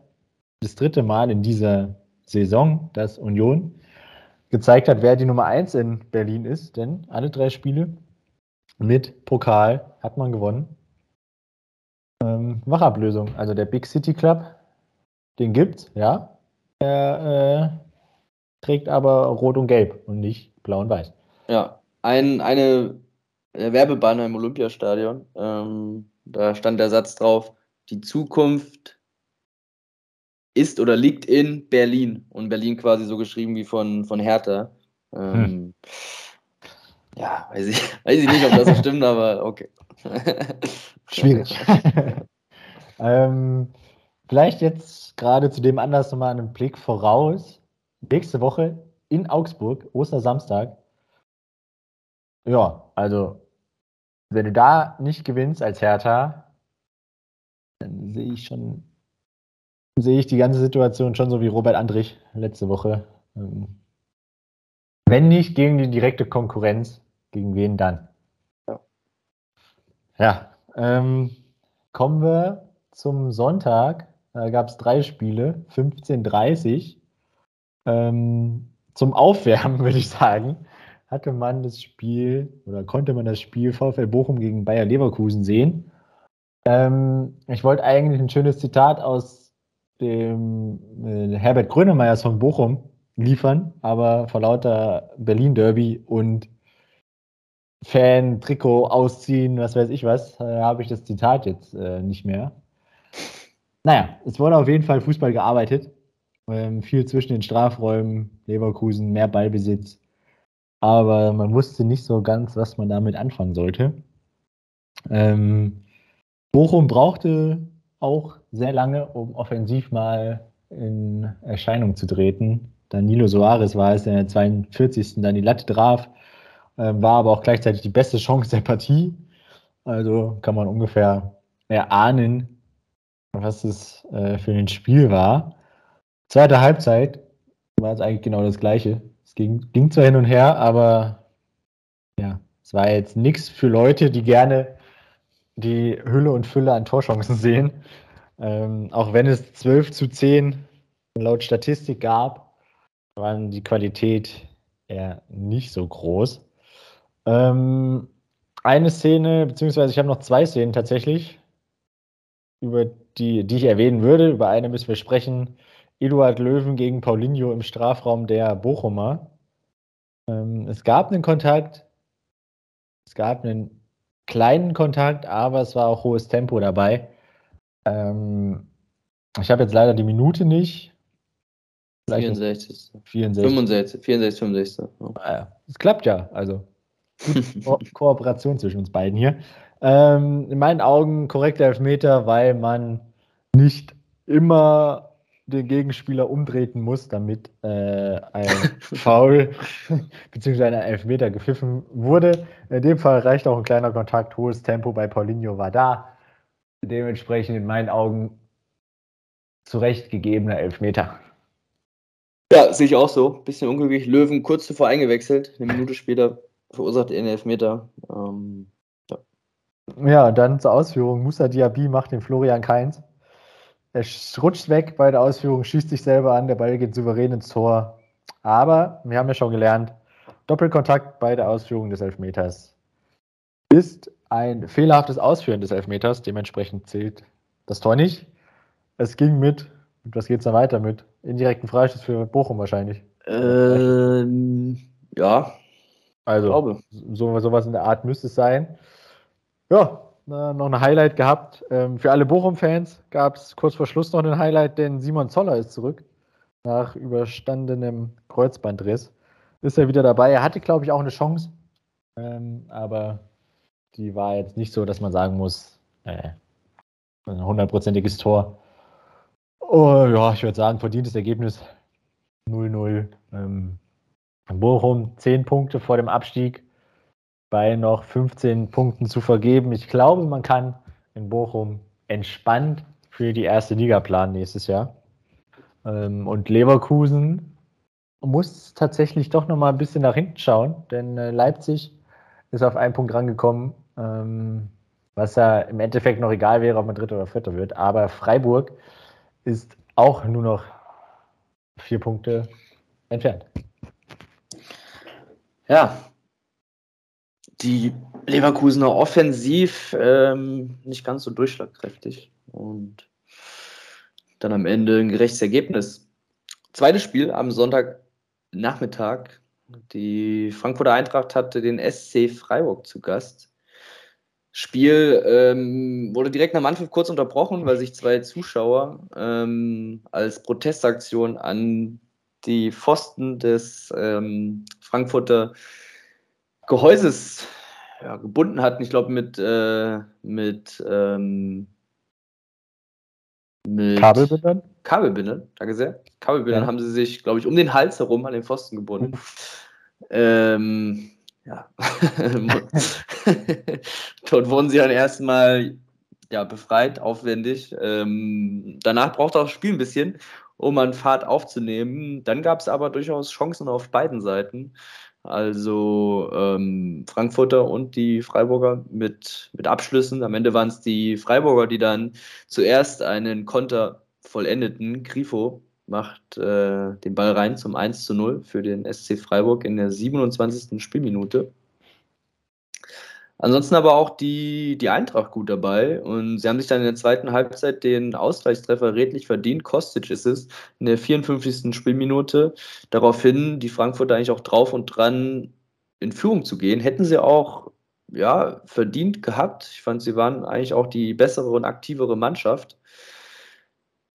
das dritte Mal in dieser Saison, dass Union gezeigt hat, wer die Nummer 1 in Berlin ist, denn alle drei Spiele mit Pokal hat man gewonnen. Ähm, Wachablösung, also der Big City Club, den gibt's, ja. Er äh, trägt aber Rot und Gelb und nicht Blau und Weiß. Ja, ein, eine Werbebanner im Olympiastadion. Ähm, da stand der Satz drauf: Die Zukunft ist oder liegt in Berlin. Und Berlin quasi so geschrieben wie von, von Hertha. Ähm, hm. Ja, weiß ich, (laughs) weiß ich nicht, ob das so stimmt, aber okay. (laughs) Schwierig. (laughs) ähm, vielleicht jetzt gerade zu dem Anlass nochmal einen Blick voraus. Nächste Woche in Augsburg, Ostersamstag. Ja, also wenn du da nicht gewinnst als Hertha, dann sehe ich schon, sehe ich die ganze Situation schon so wie Robert Andrich letzte Woche. Ähm, wenn nicht gegen die direkte Konkurrenz, gegen wen dann? Ja, ja ähm, kommen wir zum Sonntag. Da gab es drei Spiele, 15:30 ähm, zum Aufwärmen, (laughs) würde ich sagen, hatte man das Spiel oder konnte man das Spiel VfL Bochum gegen Bayer Leverkusen sehen. Ähm, ich wollte eigentlich ein schönes Zitat aus dem äh, Herbert Grönemeyer von Bochum liefern, aber vor lauter Berlin-Derby und Fan, Trikot ausziehen, was weiß ich was, äh, habe ich das Zitat jetzt äh, nicht mehr. Naja, es wurde auf jeden Fall Fußball gearbeitet. Ähm, viel zwischen den Strafräumen, Leverkusen, mehr Ballbesitz. Aber man wusste nicht so ganz, was man damit anfangen sollte. Ähm, Bochum brauchte auch sehr lange, um offensiv mal in Erscheinung zu treten. Danilo Soares war es in der 42. dann die Latte traf, äh, war aber auch gleichzeitig die beste Chance der Partie. Also kann man ungefähr erahnen, was es äh, für ein Spiel war. Zweite Halbzeit war es eigentlich genau das Gleiche. Es ging, ging zwar hin und her, aber ja, es war jetzt nichts für Leute, die gerne die Hülle und Fülle an Torchancen (laughs) sehen. Ähm, auch wenn es 12 zu 10 laut Statistik gab, waren die Qualität eher nicht so groß. Ähm, eine Szene, beziehungsweise ich habe noch zwei Szenen tatsächlich, über die, die ich erwähnen würde. Über eine müssen wir sprechen. Eduard Löwen gegen Paulinho im Strafraum der Bochumer. Ähm, es gab einen Kontakt, es gab einen kleinen Kontakt, aber es war auch hohes Tempo dabei. Ähm, ich habe jetzt leider die Minute nicht. 64. 64. 65, 64, 65. Es klappt ja, also (laughs) Ko Kooperation zwischen uns beiden hier. Ähm, in meinen Augen korrekter Elfmeter, weil man nicht immer den Gegenspieler umtreten muss, damit äh, ein (laughs) Foul bzw. ein Elfmeter gepfiffen wurde. In dem Fall reicht auch ein kleiner Kontakt, hohes Tempo bei Paulinho war da. Dementsprechend in meinen Augen zurechtgegebener Elfmeter. Ja, sehe ich auch so. Bisschen unglücklich. Löwen kurz zuvor eingewechselt. Eine Minute später verursacht er einen Elfmeter. Ähm, ja. ja, dann zur Ausführung. Musa Diaby macht den Florian Keins. Er rutscht weg bei der Ausführung, schießt sich selber an, der Ball geht souverän ins Tor. Aber wir haben ja schon gelernt, Doppelkontakt bei der Ausführung des Elfmeters ist ein fehlerhaftes Ausführen des Elfmeters. Dementsprechend zählt das Tor nicht. Es ging mit, was geht es da weiter mit? Indirekten Freistoß für Bochum wahrscheinlich. Ähm, ja. Also, glaube. So, sowas in der Art müsste es sein. Ja, noch ein Highlight gehabt. Ähm, für alle Bochum-Fans gab es kurz vor Schluss noch ein Highlight, denn Simon Zoller ist zurück. Nach überstandenem Kreuzbandriss ist er wieder dabei. Er hatte, glaube ich, auch eine Chance. Ähm, aber die war jetzt nicht so, dass man sagen muss, äh, ein hundertprozentiges Tor. Oh, ja, ich würde sagen, verdientes Ergebnis 0-0. Ähm, Bochum 10 Punkte vor dem Abstieg bei noch 15 Punkten zu vergeben. Ich glaube, man kann in Bochum entspannt für die erste Liga planen nächstes Jahr. Ähm, und Leverkusen muss tatsächlich doch noch mal ein bisschen nach hinten schauen, denn äh, Leipzig ist auf einen Punkt rangekommen, ähm, was ja im Endeffekt noch egal wäre, ob man Dritter oder Vierter wird. Aber Freiburg ist auch nur noch vier Punkte entfernt. Ja, die Leverkusener offensiv ähm, nicht ganz so durchschlagkräftig und dann am Ende ein gerechtes Ergebnis. Zweites Spiel am Sonntagnachmittag. Die Frankfurter Eintracht hatte den SC Freiburg zu Gast. Spiel ähm, wurde direkt nach Anpfiff kurz unterbrochen, weil sich zwei Zuschauer ähm, als Protestaktion an die Pfosten des ähm, Frankfurter Gehäuses ja, gebunden hatten. Ich glaube, mit, äh, mit, ähm, mit Kabelbindern? Kabelbindern, danke sehr. Kabelbindern ja. haben sie sich, glaube ich, um den Hals herum an den Pfosten gebunden. Ähm, ja. (laughs) Dort wurden sie dann erstmal ja, befreit, aufwendig. Ähm, danach brauchte auch das Spiel ein bisschen, um an Fahrt aufzunehmen. Dann gab es aber durchaus Chancen auf beiden Seiten. Also ähm, Frankfurter und die Freiburger mit, mit Abschlüssen. Am Ende waren es die Freiburger, die dann zuerst einen Konter vollendeten. Grifo macht äh, den Ball rein zum 1 zu 0 für den SC Freiburg in der 27. Spielminute. Ansonsten aber auch die, die Eintracht gut dabei und sie haben sich dann in der zweiten Halbzeit den Ausgleichstreffer redlich verdient. Kostic ist es in der 54. Spielminute. Daraufhin die Frankfurter eigentlich auch drauf und dran in Führung zu gehen. Hätten sie auch ja, verdient gehabt. Ich fand, sie waren eigentlich auch die bessere und aktivere Mannschaft.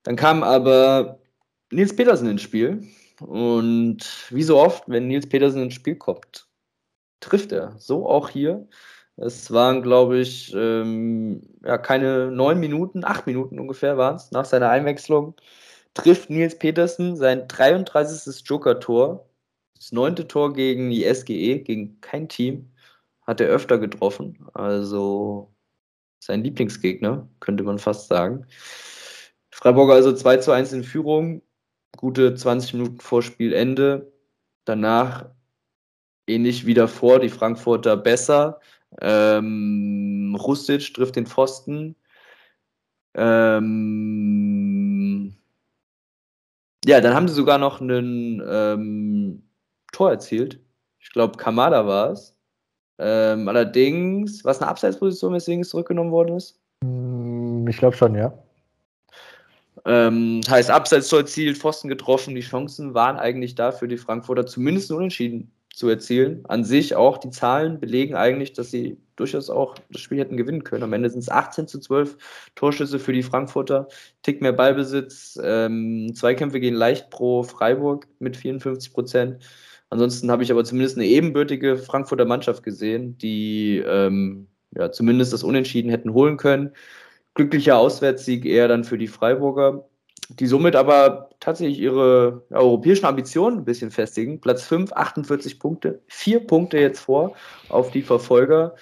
Dann kam aber Nils Petersen ins Spiel. Und wie so oft, wenn Nils Petersen ins Spiel kommt, trifft er. So auch hier. Es waren, glaube ich, ähm, ja, keine neun Minuten, acht Minuten ungefähr waren es nach seiner Einwechslung. Trifft Nils Petersen sein 33. Joker-Tor. Das neunte Tor gegen die SGE, gegen kein Team. Hat er öfter getroffen. Also sein Lieblingsgegner, könnte man fast sagen. Freiburger also 2 zu 1 in Führung. Gute 20 Minuten vor Spielende. Danach ähnlich wie davor, die Frankfurter besser, ähm, Rustic trifft den Pfosten. Ähm, ja, dann haben sie sogar noch ein ähm, Tor erzielt. Ich glaube, Kamada war es. Ähm, allerdings, was eine Abseitsposition, weswegen es zurückgenommen worden ist? Hm, ich glaube schon, ja. Ähm, heißt, Abseits erzielt, Pfosten getroffen. Die Chancen waren eigentlich da für die Frankfurter zumindest unentschieden zu erzielen. An sich auch die Zahlen belegen eigentlich, dass sie durchaus auch das Spiel hätten gewinnen können. Am Ende sind es 18 zu 12 Torschüsse für die Frankfurter, Tick mehr Ballbesitz, ähm, Zweikämpfe gehen leicht pro Freiburg mit 54 Prozent. Ansonsten habe ich aber zumindest eine ebenbürtige Frankfurter Mannschaft gesehen, die ähm, ja, zumindest das Unentschieden hätten holen können. Glücklicher Auswärtssieg eher dann für die Freiburger, die somit aber tatsächlich ihre europäischen Ambitionen ein bisschen festigen. Platz 5, 48 Punkte, vier Punkte jetzt vor auf die Verfolger.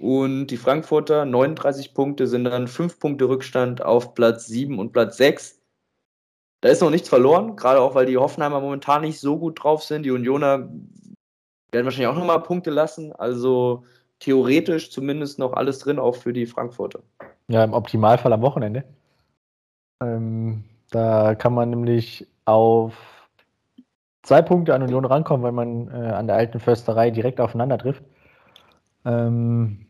Und die Frankfurter 39 Punkte sind dann fünf Punkte Rückstand auf Platz 7 und Platz 6. Da ist noch nichts verloren, gerade auch weil die Hoffenheimer momentan nicht so gut drauf sind. Die Unioner werden wahrscheinlich auch nochmal Punkte lassen. Also theoretisch zumindest noch alles drin, auch für die Frankfurter. Ja, im Optimalfall am Wochenende. Ähm, da kann man nämlich auf zwei Punkte an Union rankommen, weil man äh, an der alten Försterei direkt aufeinander trifft. Ähm,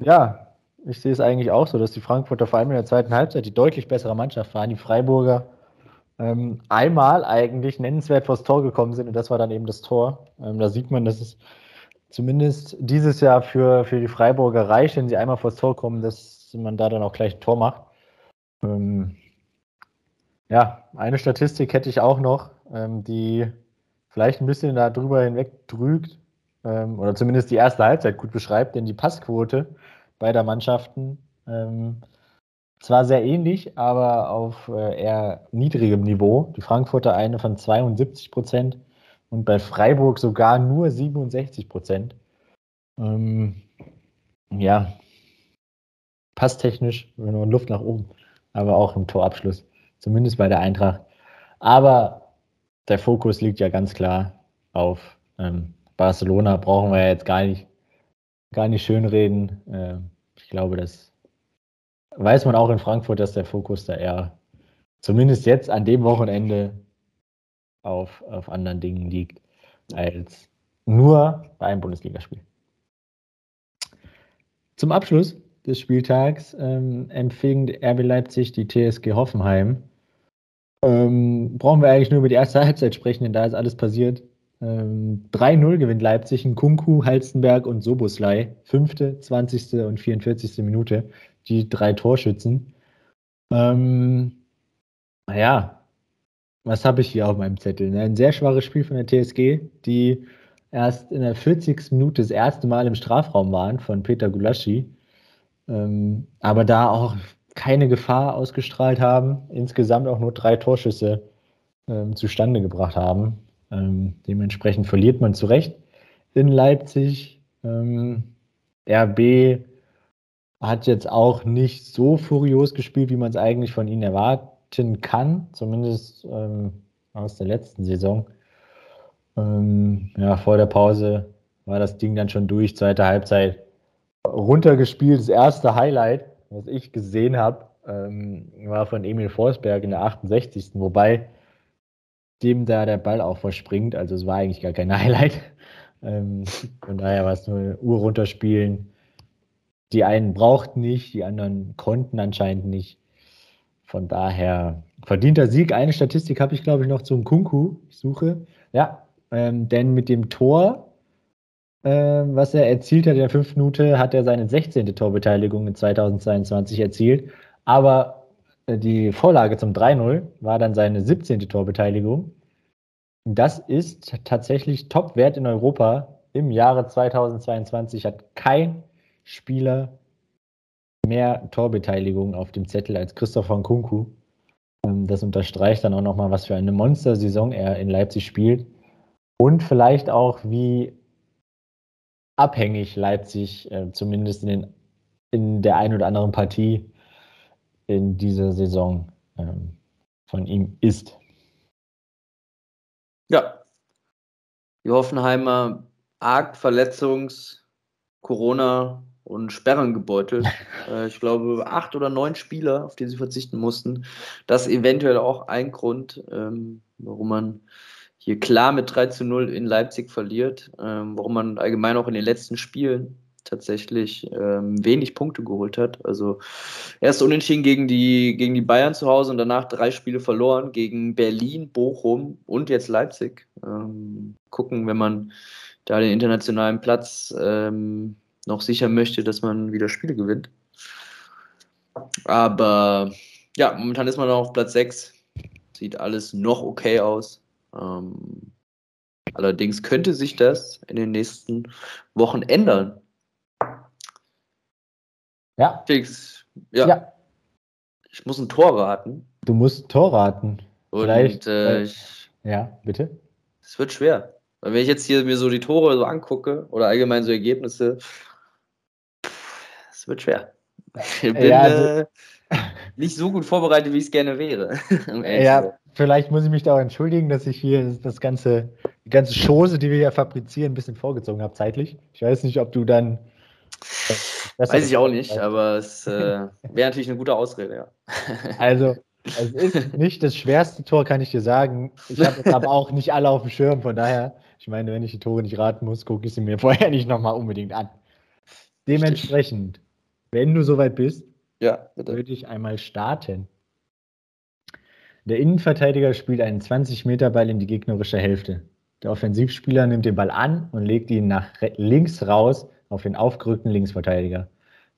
ja, ich sehe es eigentlich auch so, dass die Frankfurter vor allem in der zweiten Halbzeit die deutlich bessere Mannschaft waren. Die Freiburger ähm, einmal eigentlich nennenswert vors Tor gekommen sind und das war dann eben das Tor. Ähm, da sieht man, dass es zumindest dieses Jahr für, für die Freiburger reicht, wenn sie einmal vors Tor kommen, dass man da dann auch gleich ein Tor macht. Ähm, ja, eine Statistik hätte ich auch noch, ähm, die vielleicht ein bisschen darüber hinweg trügt ähm, oder zumindest die erste Halbzeit gut beschreibt, denn die Passquote beider Mannschaften ähm, zwar sehr ähnlich, aber auf äh, eher niedrigem Niveau. Die Frankfurter eine von 72 Prozent und bei Freiburg sogar nur 67 Prozent. Ähm, ja, passtechnisch nur Luft nach oben, aber auch im Torabschluss, zumindest bei der Eintracht. Aber der Fokus liegt ja ganz klar auf ähm, Barcelona, brauchen wir jetzt gar nicht, gar nicht schönreden. Äh, ich glaube, das weiß man auch in Frankfurt, dass der Fokus da eher, zumindest jetzt an dem Wochenende, auf, auf anderen Dingen liegt, als nur bei einem Bundesligaspiel. Zum Abschluss des Spieltags ähm, empfing RB Leipzig die TSG Hoffenheim. Ähm, brauchen wir eigentlich nur über die erste (laughs) Halbzeit sprechen, denn da ist alles passiert. Ähm, 3-0 gewinnt Leipzig in Kunku, Halstenberg und Soboslai. Fünfte, 20. und 44. Minute. Die drei Torschützen. Ähm, naja, was habe ich hier auf meinem Zettel? Ein sehr schwaches Spiel von der TSG, die erst in der 40. Minute das erste Mal im Strafraum waren von Peter Gulaschi. Ähm, aber da auch keine Gefahr ausgestrahlt haben, insgesamt auch nur drei Torschüsse ähm, zustande gebracht haben. Ähm, dementsprechend verliert man zu Recht in Leipzig. Ähm, RB hat jetzt auch nicht so furios gespielt, wie man es eigentlich von ihnen erwarten kann, zumindest ähm, aus der letzten Saison. Ähm, ja, vor der Pause war das Ding dann schon durch, zweite Halbzeit runtergespielt. Das erste Highlight, was ich gesehen habe, ähm, war von Emil Forsberg in der 68. Wobei dem da der Ball auch verspringt. Also es war eigentlich gar kein (laughs) Highlight. Ähm, von daher war es nur Uhr runterspielen. Die einen brauchten nicht, die anderen konnten anscheinend nicht. Von daher verdienter Sieg. Eine Statistik habe ich, glaube ich, noch zum Kunku. Ich suche. Ja, ähm, denn mit dem Tor, äh, was er erzielt hat in der fünften Minute, hat er seine 16. Torbeteiligung in 2022 erzielt. Aber die Vorlage zum 3-0 war dann seine 17. Torbeteiligung. Das ist tatsächlich Topwert in Europa. Im Jahre 2022 hat kein Spieler mehr Torbeteiligung auf dem Zettel als Christopher Nkunku. Ähm, das unterstreicht dann auch nochmal, was für eine Monstersaison er in Leipzig spielt. Und vielleicht auch, wie abhängig Leipzig äh, zumindest in, den, in der einen oder anderen Partie in dieser Saison ähm, von ihm ist. Ja. Die Hoffenheimer arg Verletzungs-, Corona- und Sperren gebeutelt. (laughs) äh, ich glaube, acht oder neun Spieler, auf die sie verzichten mussten. Das eventuell auch ein Grund, ähm, warum man hier klar mit 3 zu 0 in Leipzig verliert, ähm, warum man allgemein auch in den letzten Spielen tatsächlich ähm, wenig Punkte geholt hat. Also erst unentschieden gegen die, gegen die Bayern zu Hause und danach drei Spiele verloren gegen Berlin, Bochum und jetzt Leipzig. Ähm, gucken, wenn man da den internationalen Platz ähm, noch sicher möchte, dass man wieder Spiele gewinnt. Aber ja, momentan ist man noch auf Platz 6. Sieht alles noch okay aus. Ähm, allerdings könnte sich das in den nächsten Wochen ändern. Ja. Fix. Ja. ja. Ich muss ein Tor raten. Du musst ein Tor raten. Und Vielleicht, äh, ich, ja, bitte. Es wird schwer. Weil wenn ich jetzt hier mir so die Tore so angucke oder allgemein so Ergebnisse, es wird schwer. Ich bin ja, also, äh, nicht so gut vorbereitet, wie ich es gerne wäre. (laughs) ja, vielleicht muss ich mich da auch entschuldigen, dass ich hier das ganze, die ganze Chose, die wir hier fabrizieren, ein bisschen vorgezogen habe zeitlich. Ich weiß nicht, ob du dann. Weiß ich auch nicht, aber es äh, wäre natürlich eine gute Ausrede, ja. (laughs) also, es ist nicht das schwerste Tor, kann ich dir sagen. Ich habe jetzt aber auch nicht alle auf dem Schirm, von daher, ich meine, wenn ich die Tore nicht raten muss, gucke ich sie mir (laughs) vorher nicht nochmal unbedingt an. Dementsprechend, wenn du soweit bist, ja, würde ich einmal starten. Der Innenverteidiger spielt einen 20-Meter-Ball in die gegnerische Hälfte. Der Offensivspieler nimmt den Ball an und legt ihn nach links raus auf den aufgerückten Linksverteidiger.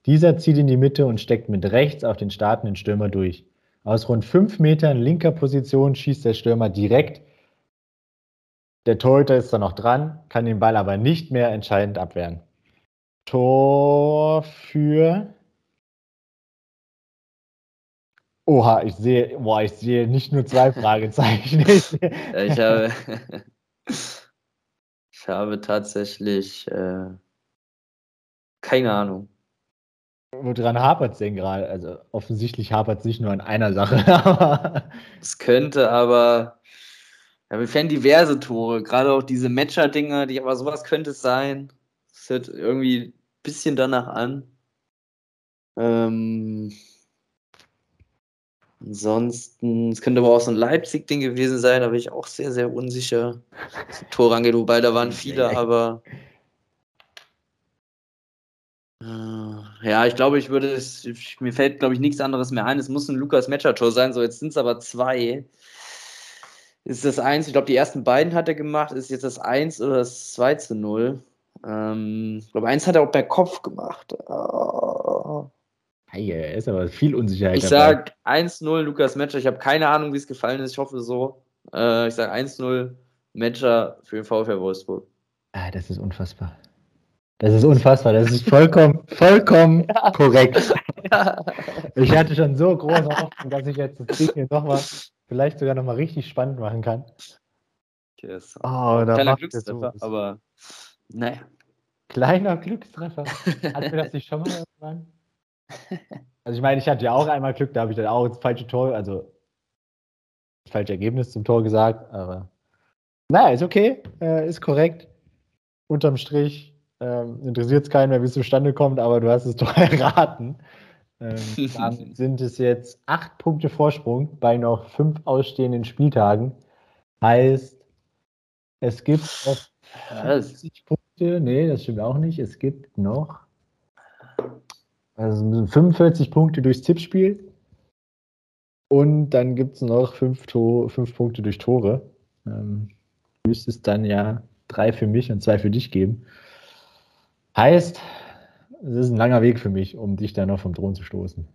Dieser zieht in die Mitte und steckt mit rechts auf den startenden Stürmer durch. Aus rund fünf Metern linker Position schießt der Stürmer direkt. Der Torhüter ist da noch dran, kann den Ball aber nicht mehr entscheidend abwehren. Tor für. Oha, ich sehe, boah, ich sehe nicht nur zwei Fragezeichen. (laughs) ich habe, (laughs) ich habe tatsächlich äh, keine Ahnung. Woran hapert es denn gerade? Also offensichtlich hapert es nicht nur an einer Sache. (laughs) es könnte aber, ja, wir fänden diverse Tore, gerade auch diese Matcher-Dinger, die, aber sowas könnte es sein. Es hört irgendwie bisschen danach an. Ähm, ansonsten, es könnte aber auch so ein Leipzig-Ding gewesen sein, da bin ich auch sehr, sehr unsicher. Tor angeht, wobei da waren viele, aber äh, ja, ich glaube, ich würde es, mir fällt, glaube ich, nichts anderes mehr ein. Es muss ein Lukas Matcher-Tor sein. So, jetzt sind es aber zwei. Ist das eins? Ich glaube, die ersten beiden hat er gemacht. Ist jetzt das 1 oder das 2 zu 0? Ähm, ich glaube, eins hat er auch per Kopf gemacht. Oh. Hey, er ist aber viel Unsicherheit. Ich sage 1-0 Lukas Matcher. Ich habe keine Ahnung, wie es gefallen ist. Ich hoffe so. Äh, ich sage 1-0 Matcher für den VfL Wolfsburg. Ah, das ist unfassbar. Das ist unfassbar. Das ist vollkommen, (laughs) vollkommen ja. korrekt. (laughs) Ja. Ich hatte schon so große Hoffnung, dass ich jetzt das Ding hier nochmal, vielleicht sogar nochmal richtig spannend machen kann. Yes. Oh, Kleiner Glückstreffer, so. aber naja. Kleiner Glückstreffer. Hatten wir das nicht schon mal irgendwann? Also ich meine, ich hatte ja auch einmal Glück, da habe ich dann auch das falsche Tor, also das falsche Ergebnis zum Tor gesagt, aber naja, ist okay, äh, ist korrekt. Unterm Strich ähm, interessiert es keinen mehr, wie es zustande kommt, aber du hast es (laughs) doch erraten. Ähm, dann (laughs) sind es jetzt acht Punkte Vorsprung bei noch fünf ausstehenden Spieltagen. Heißt, es gibt noch 50 Punkte. Nee, das stimmt auch nicht. Es gibt noch also 45 Punkte durchs Tippspiel. Und dann gibt es noch fünf, fünf, Punkte durch Tore. Ähm, müsste es dann ja drei für mich und zwei für dich geben. Heißt, es ist ein langer Weg für mich, um dich da noch vom Thron zu stoßen.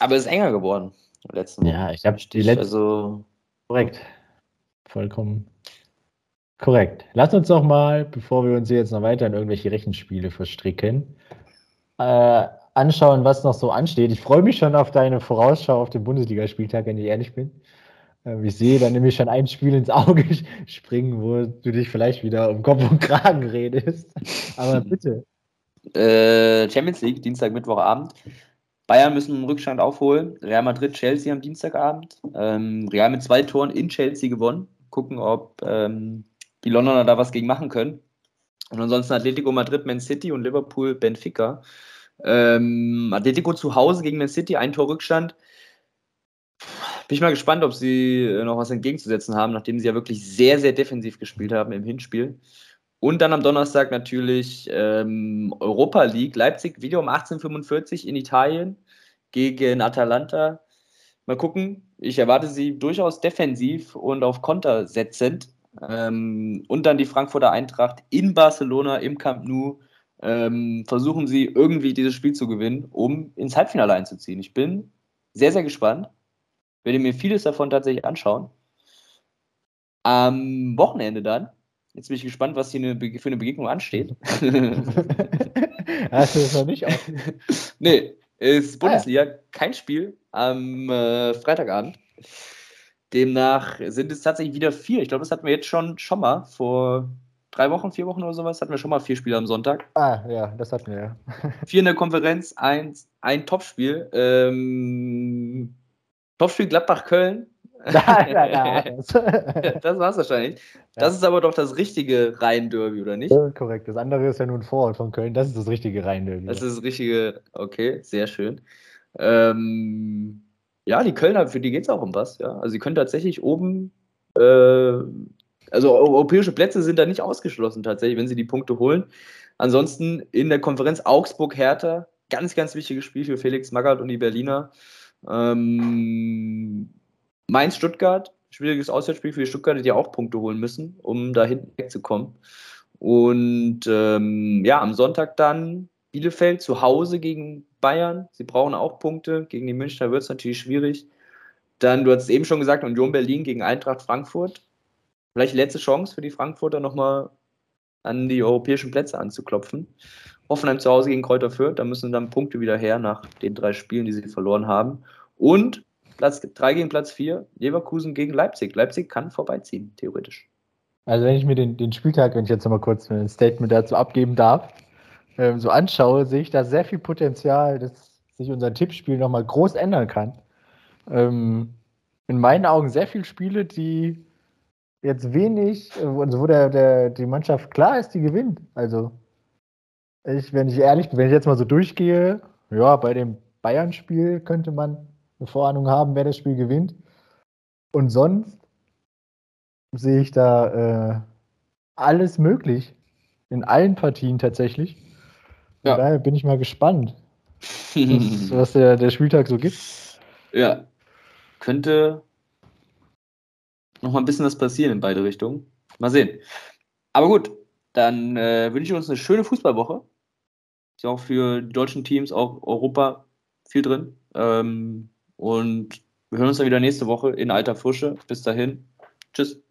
Aber es ist enger geworden. Letzten ja, ich habe die letzte. Also korrekt. Vollkommen korrekt. Lass uns doch mal, bevor wir uns jetzt noch weiter in irgendwelche Rechenspiele verstricken, äh, anschauen, was noch so ansteht. Ich freue mich schon auf deine Vorausschau auf den Bundesligaspieltag, wenn ich ehrlich bin. Ähm, ich sehe dann nämlich schon ein Spiel ins Auge (laughs) springen, wo du dich vielleicht wieder um Kopf und Kragen redest. Aber (laughs) bitte. Äh, Champions League, Dienstag, Mittwochabend. Bayern müssen einen Rückstand aufholen. Real Madrid, Chelsea am Dienstagabend. Ähm, Real mit zwei Toren in Chelsea gewonnen. Gucken, ob ähm, die Londoner da was gegen machen können. Und ansonsten Atletico Madrid, Man City und Liverpool, Benfica. Ähm, Atletico zu Hause gegen Man City, ein Tor Rückstand. Bin ich mal gespannt, ob sie äh, noch was entgegenzusetzen haben, nachdem sie ja wirklich sehr, sehr defensiv gespielt haben im Hinspiel. Und dann am Donnerstag natürlich ähm, Europa League, Leipzig wieder um 18.45 in Italien gegen Atalanta. Mal gucken, ich erwarte sie durchaus defensiv und auf Konter setzend. Ähm, und dann die Frankfurter Eintracht in Barcelona im Camp Nou. Ähm, versuchen sie irgendwie dieses Spiel zu gewinnen, um ins Halbfinale einzuziehen. Ich bin sehr, sehr gespannt werde mir vieles davon tatsächlich anschauen. Am Wochenende dann Jetzt bin ich gespannt, was hier eine, für eine Begegnung ansteht. (laughs) Hast du das noch nicht auf? nee, ist Bundesliga, ah, ja. kein Spiel am äh, Freitagabend. Demnach sind es tatsächlich wieder vier. Ich glaube, das hatten wir jetzt schon, schon mal vor drei Wochen, vier Wochen oder sowas, hatten wir schon mal vier Spiele am Sonntag. Ah, ja, das hatten wir, ja. (laughs) vier in der Konferenz, ein, ein Topspiel. Ähm, Topspiel Gladbach-Köln. Nein, nein, nein. das war es wahrscheinlich. Das ja. ist aber doch das richtige Rhein-Derby, oder nicht? Ja, korrekt. Das andere ist ja nur ein Vorort von Köln. Das ist das richtige Rhein-Derby. Das ist das richtige, okay, sehr schön. Ähm, ja, die Kölner, für die geht es auch um was. Ja? Also, sie können tatsächlich oben äh, also europäische Plätze sind da nicht ausgeschlossen tatsächlich, wenn sie die Punkte holen. Ansonsten in der Konferenz Augsburg-Hertha, ganz, ganz wichtiges Spiel für Felix Magath und die Berliner. Ähm, Mainz-Stuttgart, schwieriges Auswärtsspiel für die Stuttgarter, die auch Punkte holen müssen, um da hinten wegzukommen. Und ähm, ja, am Sonntag dann Bielefeld zu Hause gegen Bayern. Sie brauchen auch Punkte. Gegen die Münchner wird es natürlich schwierig. Dann, du hast es eben schon gesagt, Union Berlin gegen Eintracht Frankfurt vielleicht letzte Chance für die Frankfurter nochmal an die europäischen Plätze anzuklopfen. Hoffenheim zu Hause gegen Kräuter Fürth, da müssen dann Punkte wieder her nach den drei Spielen, die sie verloren haben. Und Platz 3 gegen Platz 4, Leverkusen gegen Leipzig. Leipzig kann vorbeiziehen, theoretisch. Also wenn ich mir den, den Spieltag, wenn ich jetzt nochmal kurz ein Statement dazu abgeben darf, ähm, so anschaue, sehe ich da sehr viel Potenzial, dass sich unser Tippspiel nochmal groß ändern kann. Ähm, in meinen Augen sehr viele Spiele, die jetzt wenig, also wo der, der, die Mannschaft klar ist, die gewinnt. Also, ich, wenn ich ehrlich bin, wenn ich jetzt mal so durchgehe, ja, bei dem Bayern-Spiel könnte man eine Vorahnung haben, wer das Spiel gewinnt. Und sonst sehe ich da äh, alles möglich. In allen Partien tatsächlich. Ja. daher bin ich mal gespannt, was, (laughs) was der, der Spieltag so gibt. Ja. Könnte noch mal ein bisschen was passieren in beide Richtungen. Mal sehen. Aber gut, dann äh, wünsche ich uns eine schöne Fußballwoche. Ist ja auch für die deutschen Teams, auch Europa viel drin. Ähm, und wir hören uns dann wieder nächste Woche in alter Frische. Bis dahin. Tschüss.